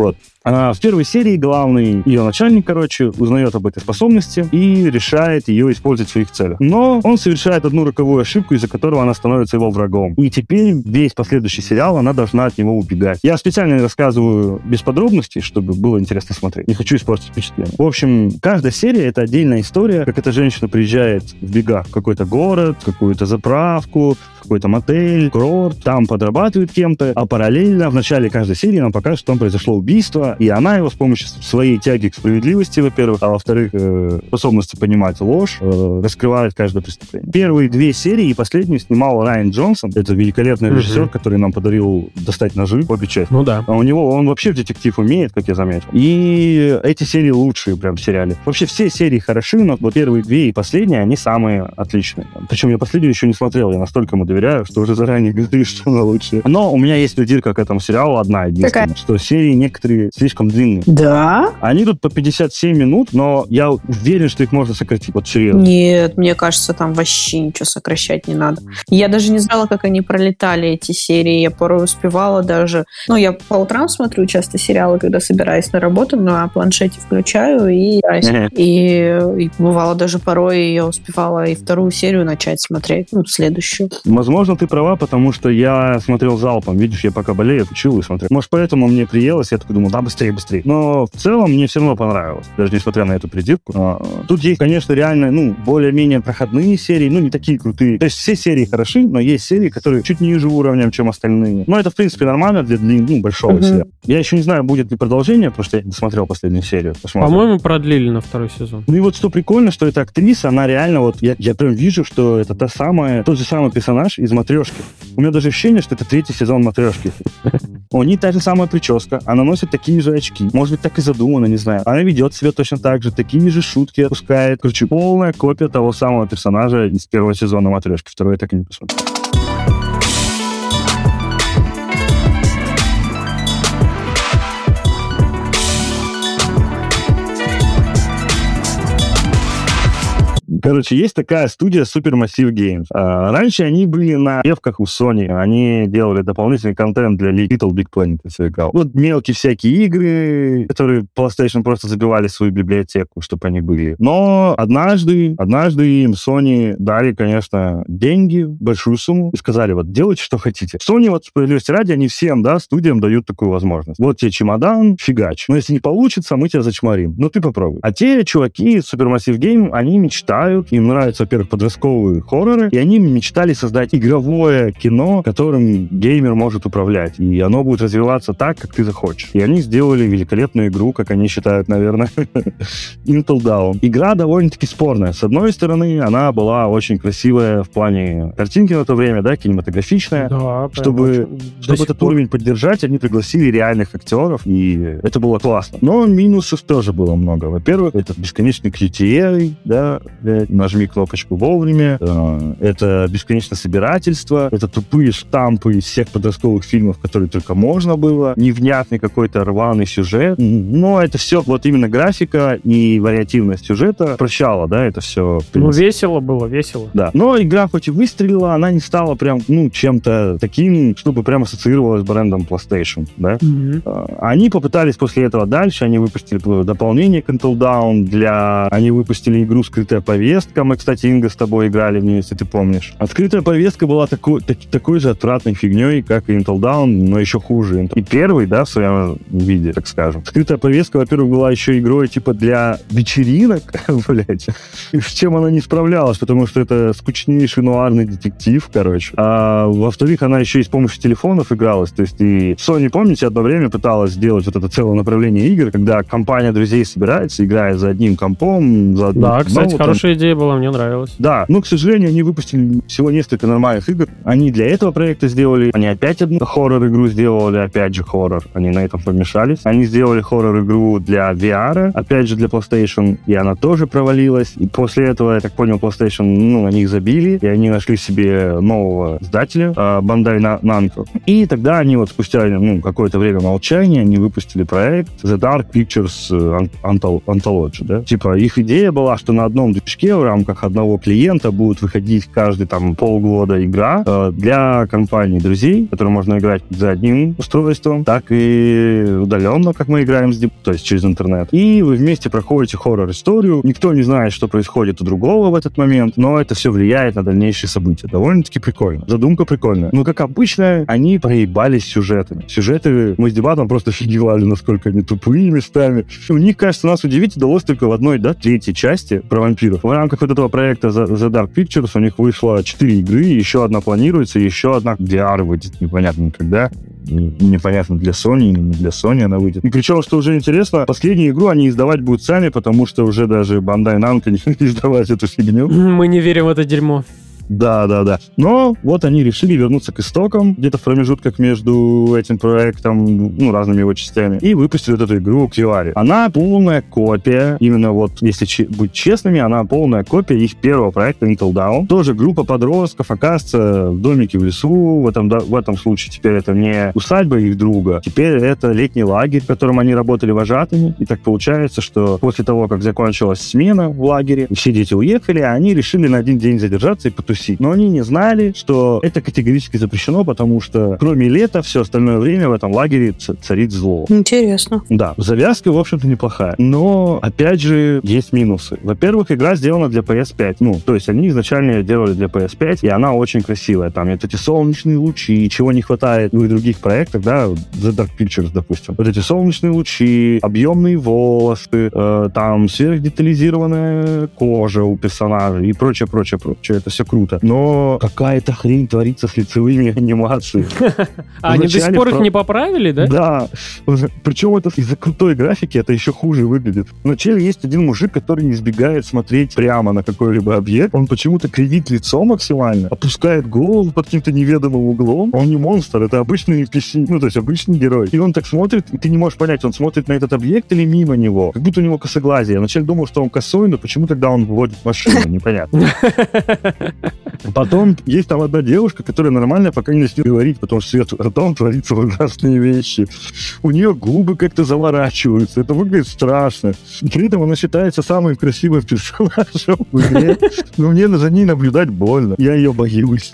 Вот. А в первой серии главный ее начальник, короче, узнает об этой способности и решает ее использовать в своих целях. Но он совершает одну роковую ошибку, из-за которого она становится его врагом. И теперь весь последующий сериал она должна от него убегать. Я специально рассказываю без подробностей, чтобы было интересно смотреть. Не хочу испортить впечатление. В общем, каждая серия — это отдельная история, как эта женщина приезжает в бегах в какой-то город, в какую-то заправку, в какой-то мотель, курорт, там подрабатывает кем-то, а параллельно в начале каждой серии нам покажут, что там произошло убийство, и она его с помощью своей тяги к справедливости, во-первых, а во-вторых, э, способности понимать ложь, э, раскрывает каждое преступление. Первые две серии и последнюю снимал Райан Джонсон, это великолепный режиссер, который нам подарил «Достать ножи», обе части. Ну да. А у него, он вообще в детектив умеет, как я заметил. И эти серии лучшие прям в сериале. Вообще все серии хороши, но вот первые две и последняя, они самые отличные. Причем я последнюю еще не смотрел, я настолько ему доверяю, что уже заранее говорю, что она лучшая. Но у меня есть придирка к этому сериалу одна единственная, что серии некоторые слишком длинные. Да? Они идут по 57 минут, но я уверен, что их можно сократить. Вот серьезно. Нет, мне кажется, там вообще ничего сокращать не надо. Я даже не знала, как они пролетали, эти серии. Я порой успевала даже... Ну, я по утрам смотрю часто сериалы, когда собираюсь на работу, на планшете включаю и... И, и бывало даже порой я успевала и вторую серию начать смотреть, ну, следующую. Возможно, ты права, потому что я смотрел залпом. Видишь, я пока болею, учил и смотрел. Может, поэтому мне приелось, я такой думал, да, быстрее, быстрее. Но в целом мне все равно понравилось, даже несмотря на эту придирку. А, тут есть, конечно, реально, ну, более-менее проходные серии, ну, не такие крутые. То есть все серии хороши, но есть серии, которые чуть ниже уровнем, чем остальные. Но это, в принципе, нормально для, для ну, большого uh-huh. сериала. Я еще не знаю, будет ли продолжение, потому что я не смотрел последнюю серию. Посмотрим. По-моему, продлили на второй сезон. Ну и вот что прикольно, что эта актриса, она реально вот, я, я прям вижу, что это та самая, тот же самый персонаж из «Матрешки». У меня даже ощущение, что это третий сезон «Матрешки». У нее та же самая прическа, она носит такие же очки. Может быть, так и задумано, не знаю. Она ведет себя точно так же, такими же шутки отпускает. Короче, полная копия того самого персонажа из первого сезона «Матрешки». Второй я так и не посмотрел. Короче, есть такая студия Supermassive Games. А, раньше они были на девках у Sony. Они делали дополнительный контент для Little Big Planet, если играл. Вот мелкие всякие игры, которые PlayStation просто забивали свою библиотеку, чтобы они были. Но однажды, однажды им Sony дали, конечно, деньги, большую сумму, и сказали, вот, делайте, что хотите. Sony, вот, справедливости ради, они всем, да, студиям дают такую возможность. Вот тебе чемодан, фигач. Но если не получится, мы тебя зачморим. Ну, ты попробуй. А те чуваки Supermassive Game, они мечтают читают, им нравятся, во-первых, подростковые хорроры, и они мечтали создать игровое кино, которым геймер может управлять, и оно будет развиваться так, как ты захочешь. И они сделали великолепную игру, как они считают, наверное, Intel Down. Игра довольно-таки спорная. С одной стороны, она была очень красивая в плане картинки на то время, да, кинематографичная. Да, чтобы, чтобы этот пор... уровень поддержать, они пригласили реальных актеров, и это было классно. Но минусов тоже было много. Во-первых, этот бесконечный QTA, да, нажать, нажми кнопочку вовремя, э, это бесконечное собирательство, это тупые штампы из всех подростковых фильмов, которые только можно было, невнятный какой-то рваный сюжет, но это все вот именно графика и вариативность сюжета прощала, да, это все. Ну, весело было, весело. Да, но игра хоть и выстрелила, она не стала прям, ну, чем-то таким, чтобы прям ассоциировалась с брендом PlayStation, да. Mm-hmm. Они попытались после этого дальше, они выпустили дополнение Control Down для... Они выпустили игру «Скрытая повестка», повестка. Мы, кстати, Инга, с тобой играли в нее, если ты помнишь. Открытая повестка была такой, так, такой же отвратной фигней, как и Intel Down, но еще хуже. И первый, да, в своем виде, так скажем. Открытая повестка, во-первых, была еще игрой типа для вечеринок, блядь. С чем она не справлялась, потому что это скучнейший нуарный детектив, короче. А во-вторых, она еще и с помощью телефонов игралась. То есть и Sony, помните, одно время пыталась сделать вот это целое направление игр, когда компания друзей собирается, играя за одним компом, за одним Да, кстати, хорошая идея была, мне нравилась. Да, но, к сожалению, они выпустили всего несколько нормальных игр. Они для этого проекта сделали, они опять одну хоррор-игру сделали, опять же хоррор. Они на этом помешались. Они сделали хоррор-игру для VR, опять же для PlayStation, и она тоже провалилась. И после этого, я так понял, PlayStation, ну, на них забили, и они нашли себе нового издателя, а, Bandai Namco. И тогда они вот спустя ну, какое-то время молчания, они выпустили проект The Dark Pictures э, Anthology, да? Типа, их идея была, что на одном движке в рамках одного клиента будет выходить каждый там полгода игра э, для компаний друзей, которые можно играть за одним устройством, так и удаленно, как мы играем, с, то есть через интернет. И вы вместе проходите хоррор-историю. Никто не знает, что происходит у другого в этот момент, но это все влияет на дальнейшие события. Довольно-таки прикольно. Задумка прикольная. Но, как обычно, они проебались сюжетами. Сюжеты мы с дебатом просто офигевали, насколько они тупые местами. У них, кажется, нас удивить удалось только в одной, да, третьей части про вампиров. Рамках вот этого проекта The Dark Pictures у них вышло 4 игры, еще одна планируется, еще одна VR выйдет непонятно когда. Непонятно для Sony, не для Sony она выйдет. И причем, что уже интересно, последнюю игру они издавать будут сами, потому что уже даже Bandai Namco не издавать эту фигню. Мы не верим в это дерьмо. Да, да, да. Но вот они решили вернуться к истокам, где-то в промежутках между этим проектом, ну, разными его частями, и выпустили вот эту игру Кьюари. Она полная копия, именно вот, если ч- быть честными, она полная копия их первого проекта Nickel Down. Тоже группа подростков, оказывается, в домике в лесу. В этом, да, в этом случае теперь это не усадьба их друга, теперь это летний лагерь, в котором они работали вожатыми. И так получается, что после того, как закончилась смена в лагере, все дети уехали, а они решили на один день задержаться и потусить тусить. Но они не знали, что это категорически запрещено, потому что кроме лета, все остальное время в этом лагере царит зло. Интересно. Да, завязка, в общем-то, неплохая. Но, опять же, есть минусы. Во-первых, игра сделана для PS5. Ну, то есть они изначально ее делали для PS5, и она очень красивая. Там вот эти солнечные лучи, чего не хватает в других проектах, да, The Dark Pictures, допустим. Вот эти солнечные лучи, объемные волосы, э, там сверхдетализированная кожа у персонажей и прочее, прочее, прочее. Это все круто. Но какая-то хрень творится с лицевыми анимациями. А они до сих пор их не поправили, да? Да. Причем это из-за крутой графики это еще хуже выглядит. Вначале есть один мужик, который не избегает смотреть прямо на какой-либо объект. Он почему-то кривит лицо максимально, опускает голову под каким-то неведомым углом. Он не монстр, это обычный NPC, ну, то есть обычный герой. И он так смотрит, и ты не можешь понять, он смотрит на этот объект или мимо него. Как будто у него косоглазие. Я вначале думал, что он косой, но почему тогда он вводит машину, непонятно. Потом есть там одна девушка, которая нормально пока не начнет говорить, потому что свет ртом творится ужасные вещи. У нее губы как-то заворачиваются. Это выглядит страшно. При этом она считается самым красивым персонажем в игре. Но мне за ней наблюдать больно. Я ее боюсь.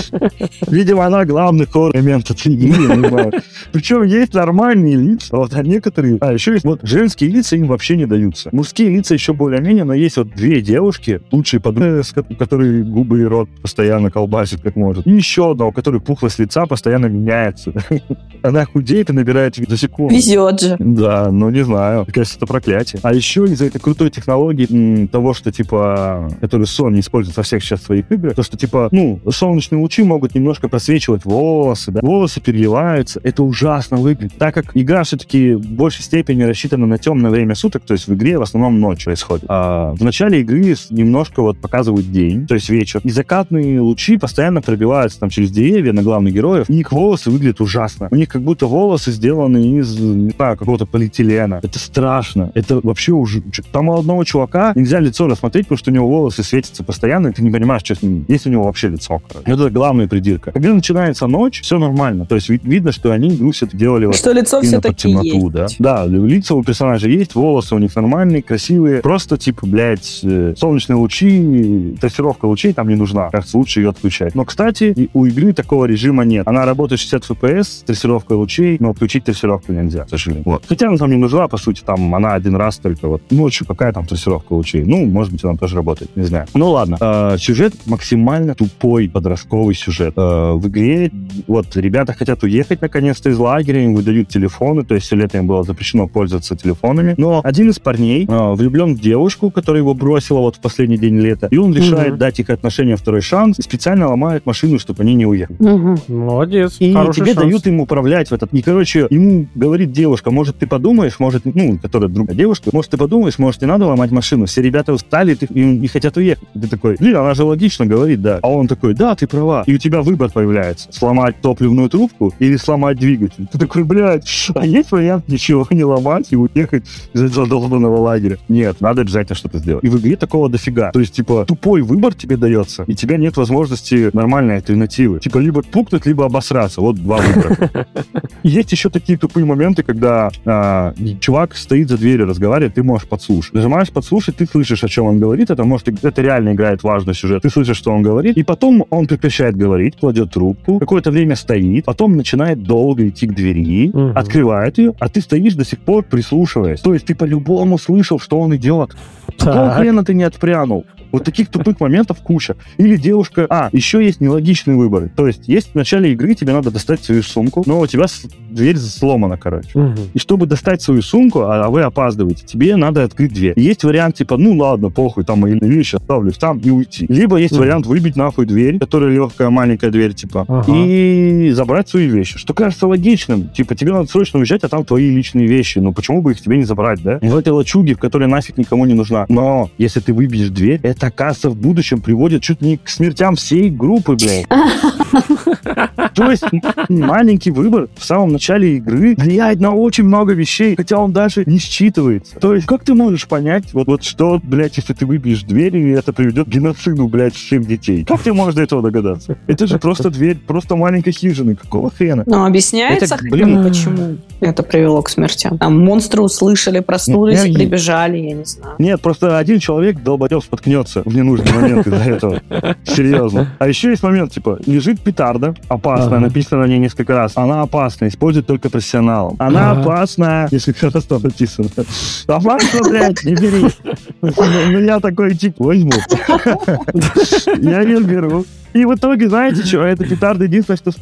Видимо, она главный хор-элемент этой игры. Причем есть нормальные лица, вот, а некоторые... А, еще есть вот женские лица им вообще не даются. Мужские лица еще более-менее, но есть вот две девушки, лучшие подруги, которые губы и рот постоянно колбасит как может. И еще одна, у которой пухлость лица постоянно меняется. Она худеет и набирает за секунду. Везет же. Да, ну не знаю. Кажется, это проклятие. А еще из-за этой крутой технологии того, что типа, которую Sony использует во всех сейчас своих играх, то, что типа, ну, солнечные лучи могут немножко просвечивать волосы, да, волосы переливаются. Это ужасно выглядит. Так как игра все-таки в большей степени рассчитана на темное время суток, то есть в игре в основном ночь происходит. А в начале игры немножко вот показывают день, то есть вечер. И закатные лучи постоянно пробиваются там через деревья на главных героев. И их волосы выглядят ужасно. У них как будто волосы сделаны из, не знаю, какого-то полиэтилена. Это страшно. Это вообще уже... Там у одного чувака нельзя лицо рассмотреть, потому что у него волосы светятся постоянно, и ты не понимаешь, что с ним. Есть у него вообще лицо, короче. Это главная придирка. Когда начинается ночь, все нормально. То есть видно, что они, ну, все это делали вот что лицо все-таки темноту, есть. да. Да, лица у персонажей есть, волосы у них нормальные, красивые. Просто, типа, блядь, э, солнечные лучи, тестировка лучей там не нужна. Кажется, лучше ее отключать. Но, кстати, у игры такого режима нет. Она работает 60 FPS с тестировкой лучей, но отключить тестировку нельзя, к сожалению. Вот. Хотя она там не нужна, по сути, там она один раз только вот ночью, какая там тестировка лучей. Ну, может быть, она тоже работает, не знаю. Ну, ладно. Э, сюжет максимально тупой подростковый сюжет. Э, в игре вот ребята хотят уехать наконец-то из лагеря, им выдают телефоны, то есть все лето им было запрещено пользоваться телефонами. Но один из парней э, влюблен в девушку, которая его бросила вот в последний день лета, и он решает угу. дать их отношения второй шанс и специально ломает машину, чтобы они не уехали. Угу. Молодец. И Хороший тебе шанс. дают им управлять в этот. И, короче, ему говорит девушка, может, ты подумаешь, может, ну, которая другая девушка, может, ты подумаешь, может, не надо ломать машину. Все ребята устали ты, и не хотят уехать. И ты такой, блин, она же логично говорит, да. А он такой, да, ты права. И у тебя выбор появляется. Сломать топливную трубку или сломать двигатель. Ты такой, блядь, а есть вариант ничего не ломать и уехать из этого долбанного лагеря? Нет, надо обязательно что-то сделать. И в игре такого дофига. То есть, типа, тупой выбор тебе дается, и у тебя нет возможности нормальной альтернативы. Типа, либо пукнуть, либо обосраться. Вот два выбора. Есть еще такие тупые моменты, когда а, чувак стоит за дверью, разговаривает, ты можешь подслушать. Нажимаешь подслушать, ты слышишь, о чем он говорит. Это может, это реально играет важный сюжет. Ты слышишь, что он говорит, и потом он прекращает говорить, кладет трубку, какое-то время стоит, потом начинает долго идти к двери, угу. открывает ее, а ты стоишь до сих пор прислушиваясь. То есть ты по-любому слышал, что он идет. Какого хрена ты не отпрянул? Вот таких тупых моментов куча. Или девушка... А, еще есть нелогичные выборы. То есть есть в начале игры тебе надо достать свою сумку, но у тебя дверь сломана, короче. Угу. И чтобы достать свою сумку, а, а вы опаздываете, тебе надо открыть дверь. И есть вариант типа, ну ладно, похуй, там мои вещи оставлю там и уйти. Либо есть угу. вариант выбить нахуй дверь, которая легкая, маленькая дверь, типа, ага. и забрать свои вещи. Что кажется логичным. Типа, тебе надо срочно уезжать, а там твои личные вещи. Ну почему бы их тебе не забрать, да? В этой лачуге, в которой нафиг никому не нужна. Но если ты выбьешь дверь, это, оказывается, в будущем приводит чуть не к смертям всей группы, блядь. То есть маленький выбор в самом начале игры влияет на очень много вещей, хотя он даже не считывается. То есть как ты можешь понять, вот, вот что, блядь, если ты выбьешь дверь, и это приведет к геноциду, блядь, всем детей? Как ты можешь до этого догадаться? Это же просто дверь, просто маленькой хижины. Какого хрена? Ну, объясняется, это, блин, почему это привело к смертям. Там монстры услышали, проснулись, нет, прибежали, я не знаю. Нет, просто один человек долбодел споткнется в ненужный момент из-за этого. Серьезно. А еще есть момент, типа, лежит петарда, опасная, Ага. написано на ней несколько раз. Она опасна, использует только профессионалом. Она Ага. опасна, раз там написано. Опасно, блядь, не бери. Ну, я такой, типа, возьму. Я не беру. И в итоге, знаете что, это петарда единственное, что...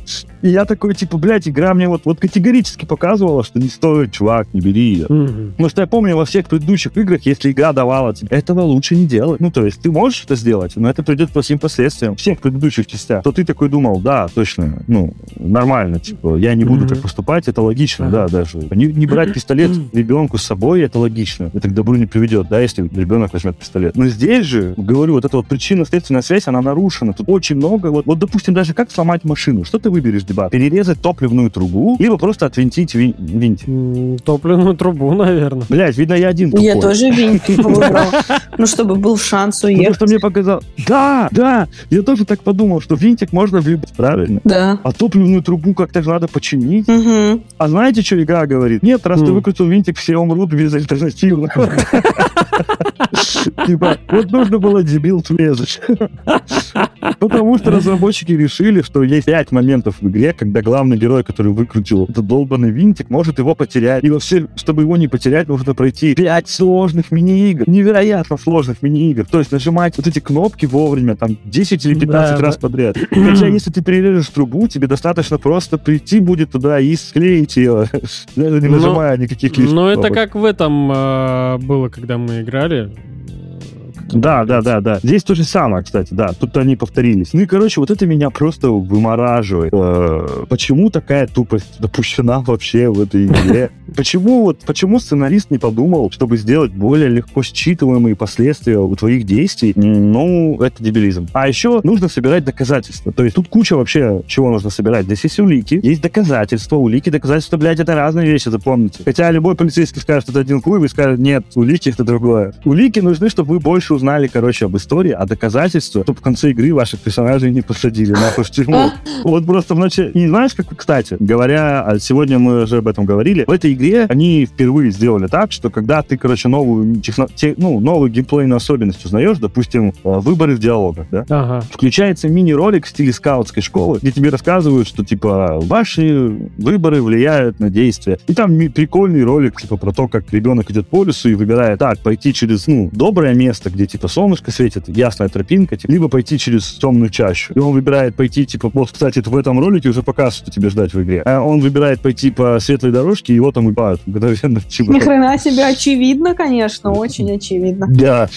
И я такой, типа, блядь, игра мне вот, вот категорически показывала, что не стоит, чувак, не бери ее. Мгм. Потому что я помню во всех предыдущих играх, если игра давала тебе, этого лучше не делать. Ну, то есть ты можешь это сделать, но это придет по всем последствиям. Всех предыдущих частях. То ты такой думал, да, точно, ну, нормально, типа, я не буду так поступать, это логично, да, даже. Не, не брать пистолет ребенку с собой, это логично. Это к добру не приведет, да, если ребенок возьмет пистолет. Но здесь же, говорю, вот эта вот причинно-следственная связь, она нарушена. Тут очень много, вот, вот, допустим, даже как сломать машину. Что ты выберешь, дебат? Перерезать топливную трубу, либо просто отвинтить вин- винтик. Топливную трубу, наверное. Блять, видно, я один тупой. Я тоже винтик выбрал. Ну, чтобы был шанс Потому уехать. что мне показалось... Да, да, я тоже так подумал, что винтик можно влюбить, правильно? Да. А топливную трубу как-то же надо починить. Мгм. А знаете, что игра говорит? Нет, раз ты выкрутил винтик, все умрут безальтернативно. Типа, вот нужно было дебил врезать. Потому что разработчики решили, что есть пять моментов в игре, когда главный герой, который выкрутил этот долбанный винтик, может его потерять. И во все, чтобы его не потерять, нужно пройти пять сложных мини-игр. Невероятно сложных мини-игр. То есть нажимать вот эти кнопки вовремя, там, 10 или 15 Да, раз да. подряд. Хотя, если ты перережешь трубу, тебе достаточно просто прийти будет туда и склеить ее, даже не Но- нажимая никаких лишних Ну, это как в этом э, было, когда мы играли. Да, да, да, да. Здесь то же самое, кстати, да. Тут они повторились. Ну и, короче, вот это меня просто вымораживает. Э, Почему такая тупость допущена вообще в этой игре? Почему вот, почему сценарист не подумал, чтобы сделать более легко считываемые последствия у твоих действий? Ну, это дебилизм. А еще нужно собирать доказательства. То есть тут куча вообще чего нужно собирать. Здесь есть улики, есть доказательства. Улики, доказательства, блядь, это разные вещи, запомните. Хотя любой полицейский скажет, что это один хуй, вы скажете, нет, улики это другое. Улики нужны, чтобы вы больше узнали, короче, об истории, а доказательства, чтобы в конце игры ваших персонажей не посадили нахуй в тюрьму. Вот просто в начале... И знаешь, как, кстати, говоря, а сегодня мы уже об этом говорили, в этой игре они впервые сделали так, что когда ты, короче, новую, техно- те- ну, новую геймплейную особенность узнаешь, допустим, э, выборы в диалогах, да, Ага. включается мини-ролик в стиле скаутской школы, где тебе рассказывают, что, типа, ваши выборы влияют на действия. И там прикольный ролик, типа, про то, как ребенок идет по лесу и выбирает, так, пойти через, ну, доброе место, где, типа, солнышко светит, ясная тропинка, типа, либо пойти через темную чащу. И он выбирает пойти, типа, вот, кстати, в этом ролике уже показывают, что тебе ждать в игре. А он выбирает пойти по светлой дорожке, и его там убивают мгновенно. Типа, Ни хрена себе очевидно, конечно, очень очевидно. да.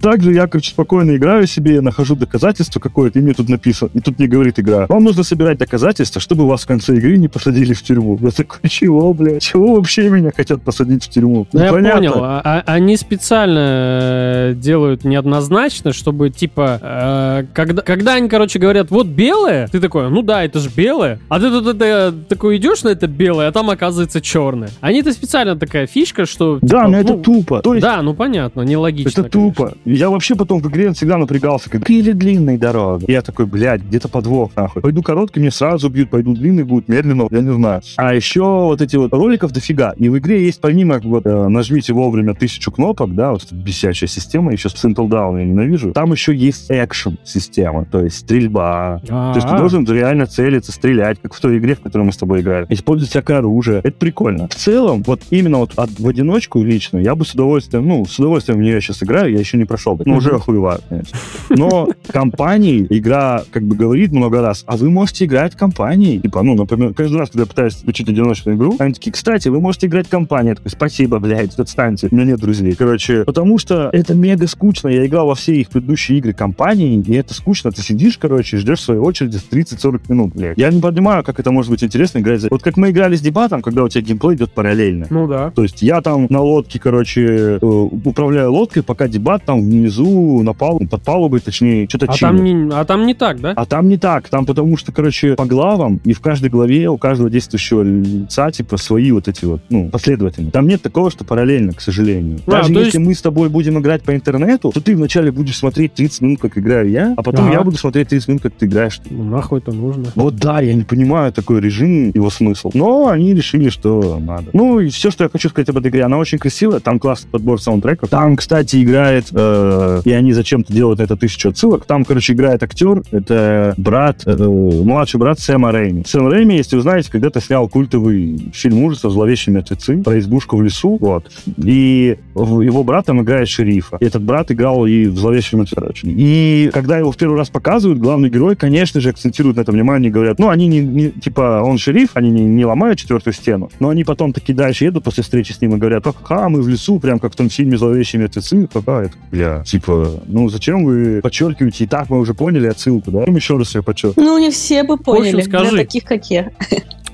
Также я, короче, спокойно играю себе, нахожу доказательство какое-то, и мне тут написано, и тут мне говорит игра, вам нужно собирать доказательства, чтобы вас в конце игры не посадили в тюрьму. Я такой, чего, бля? Чего вообще меня хотят посадить в тюрьму? Ну, я понял. А- а- они специально э, делают неоднозначно, чтобы, типа, э, когда, когда они, короче, говорят, вот белое, ты такой, ну да, это же белое. А ты тут это, такой идешь на это белое, а там оказывается черное. Они это специально такая фишка, что... Да, типа, но это ну, тупо. То есть, Да, ну понятно, нелогично. это конечно. тупо. Я вообще потом в игре всегда напрягался, когда или длинной дорога. Я такой, блядь, где-то подвох, нахуй. Пойду короткий, мне сразу бьют, пойду длинный, будет медленно, я не знаю. А еще вот эти вот роликов дофига. И в игре есть помимо, вот, э, нажмите вовремя тысячу кнопок, да, вот эта бесячая система, еще с Simple Down я ненавижу. Там еще есть экшен система, то есть стрельба, то есть ты А-а. должен реально целиться, стрелять, как в той игре, в которой мы с тобой играли. Использовать всякое оружие. Это прикольно. В целом, вот именно вот от, в одиночку лично, я бы с удовольствием, ну, с удовольствием в нее сейчас играю, я еще не прошел. Ну, уже охуеваю, конечно. Но компании, игра как бы говорит много раз, а вы можете играть компанией. Типа, ну, например, каждый раз, когда я пытаюсь включить одиночную игру, они такие, кстати, вы можете играть компанией. Я такой, спасибо, блядь, отстаньте. У меня нет друзей. Короче, потому что это мега скучно. Я играл во все их предыдущие игры компании, и это скучно. Ты сидишь, короче, ждешь своей очереди 30-40 минут, блядь. Я не понимаю, как это может быть интересно играть за... Вот как мы играли с дебатом, когда у тебя геймплей идет параллельно. Ну да. То есть я там на лодке, короче, э, управляю лодкой, пока дебат там внизу, на палубе, под палубой, точнее, что-то А чилит. там, не, а там не так, да? А там не так, там потому что, короче, по главам и в каждой главе у каждого действующего лица, типа, свои вот эти вот, ну, последовательно. Там нет такого, что параллельно, к сожалению. А, Даже если мы с тобой будем играть по интернету, нету, то ты вначале будешь смотреть 30 минут, как играю я, а потом Ага. я буду смотреть 30 минут, как ты играешь. Ну, нахуй это нужно. Вот да, я не понимаю такой режим, его смысл. Но они решили, что надо. Ну и все, что я хочу сказать об этой игре, она очень красивая, там классный подбор саундтреков. Там, кстати, играет, э, и они зачем-то делают это тысячу отсылок, там, короче, играет актер, это брат, э, младший брат Сэма Рэйми. Сэм Рэйми, если вы знаете, когда-то снял культовый фильм ужасов «Зловещие мертвецы» про избушку в лесу, вот. И его братом играет шерифа. И этот брат играл и в «Зловещем мертвеце». короче. И когда его в первый раз показывают, главный герой, конечно же, акцентирует на это внимание и говорят, ну, они не, не- типа, он шериф, они не, не ломают четвертую стену, но они потом таки дальше едут после встречи с ним и говорят, ха мы в лесу, прям как в том фильме «Зловещие мертвецы», ха это, бля, типа, ну, зачем вы подчеркиваете, и так мы уже поняли отсылку, да? Еще раз ее подчеркивать? Ну, не все бы поняли, скажи. для таких, как я.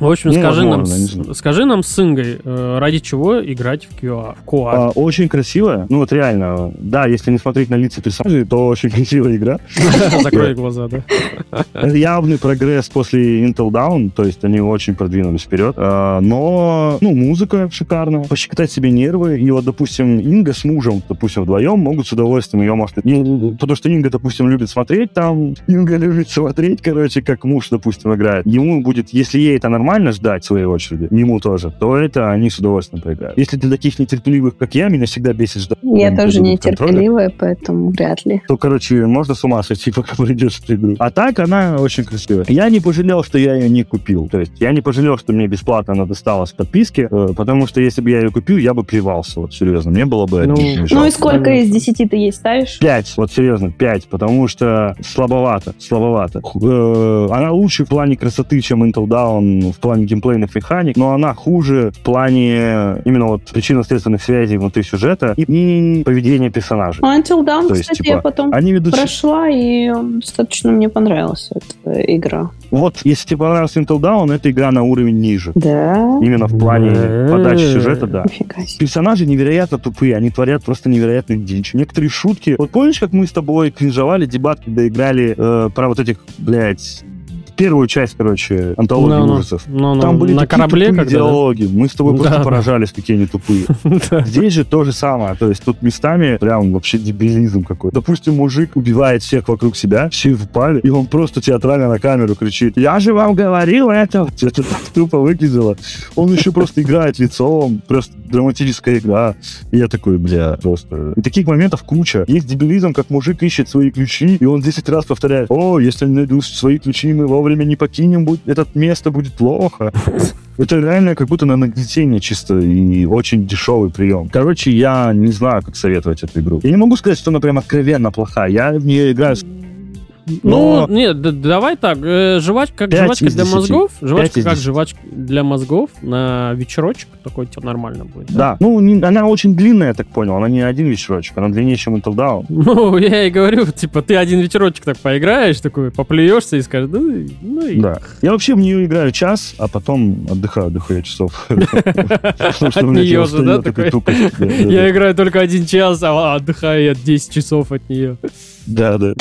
В общем, Ну, скажи, нам, возможно, знаю. скажи нам с Ингой, э, ради чего играть в QA, в Коа. А, очень красивая, ну, вот реально, да, если не смотреть на лица персонажей, то очень красивая игра. Закрой глаза, да. Это явный прогресс после Intel Down, то есть они очень продвинулись вперед. А, но, ну, музыка шикарная, пощекотать себе нервы. И вот, допустим, Инга с мужем, допустим, вдвоем могут с удовольствием ее, может, потому что Инга, допустим, любит смотреть там, Инга любит смотреть, короче, как муж, допустим, играет. Ему будет, если ей это нормально ждать в своей очереди, ему тоже, то это они с удовольствием проиграют. Если для таких нетерпеливых, как я, меня всегда бесит ждать. Я тоже нетерпеливая, поэтому вряд ли. то, короче, можно с ума сойти, пока придешь эту игру. А так она очень красивая. Я не пожалел, что я ее не купил. То есть я не пожалел, что мне бесплатно она досталась в подписке, э, потому что если бы я ее купил, я бы плевался, вот серьезно. Мне было бы Ну, Ну и сколько из десяти ты ей ставишь? Пять, вот серьезно, пять, потому что слабовато, слабовато. Э, она лучше в плане красоты, чем Intel Down, в плане геймплейных механик, но она хуже в плане именно вот причинно-следственных связей внутри сюжета и, и поведения персонажей. Ну, Until Dawn, То есть, кстати, типа, я потом Они ведут прошла, и достаточно мне понравилась эта игра. Вот, если тебе понравился Intel Down, это игра на уровень ниже. Да? Именно в плане Э. подачи сюжета, да. Персонажи невероятно тупые, они творят просто невероятную дичь. Некоторые шутки... Вот помнишь, как мы с тобой кринжовали дебат, когда играли э, про вот этих, блядь, первую часть, короче, антологии Ну, ну, ужасов? ну, ну, Там были на такие корабле, тупые когда... диалоги. Мы с тобой Да, просто да. поражались, какие они тупые. Здесь же то же самое. То есть тут местами прям вообще дебилизм какой-то. Допустим, мужик убивает всех вокруг себя, все упали, и он просто театрально на камеру кричит «Я же вам говорил это!» Это так тупо выглядело. Он еще просто играет лицом, просто драматическая игра. И я такой, бля, просто... И таких моментов куча. Есть дебилизм, как мужик ищет свои ключи, и он 10 раз повторяет «О, если не найду свои ключи, мы вовремя не покинем, будет, это место будет плохо». Это реально как будто на нагнетение чисто и очень дешевый прием. Короче, я не знаю, как советовать эту игру. Я не могу сказать, что она прям откровенно плохая. Я в нее играю Ну, Но- нет, д- давай так. э, жвачка как жвачка для мозгов. Жвачка как жвачка для мозгов на вечерочек. Такой тебе нормально будет. Да. Ну, не- она очень длинная, я так понял. Она не один вечерочек, она длиннее, чем Intel Down. Ну, я и говорю, типа, ты один вечерочек так поиграешь, такой, поплюешься и скажешь, ну, ну и... Да. Я вообще в нее играю час, а потом отдыхаю дохуя часов. От нее же, да, такой? Да, да, Я играю только один час, а отдыхаю я 10 часов от нее. Да, да.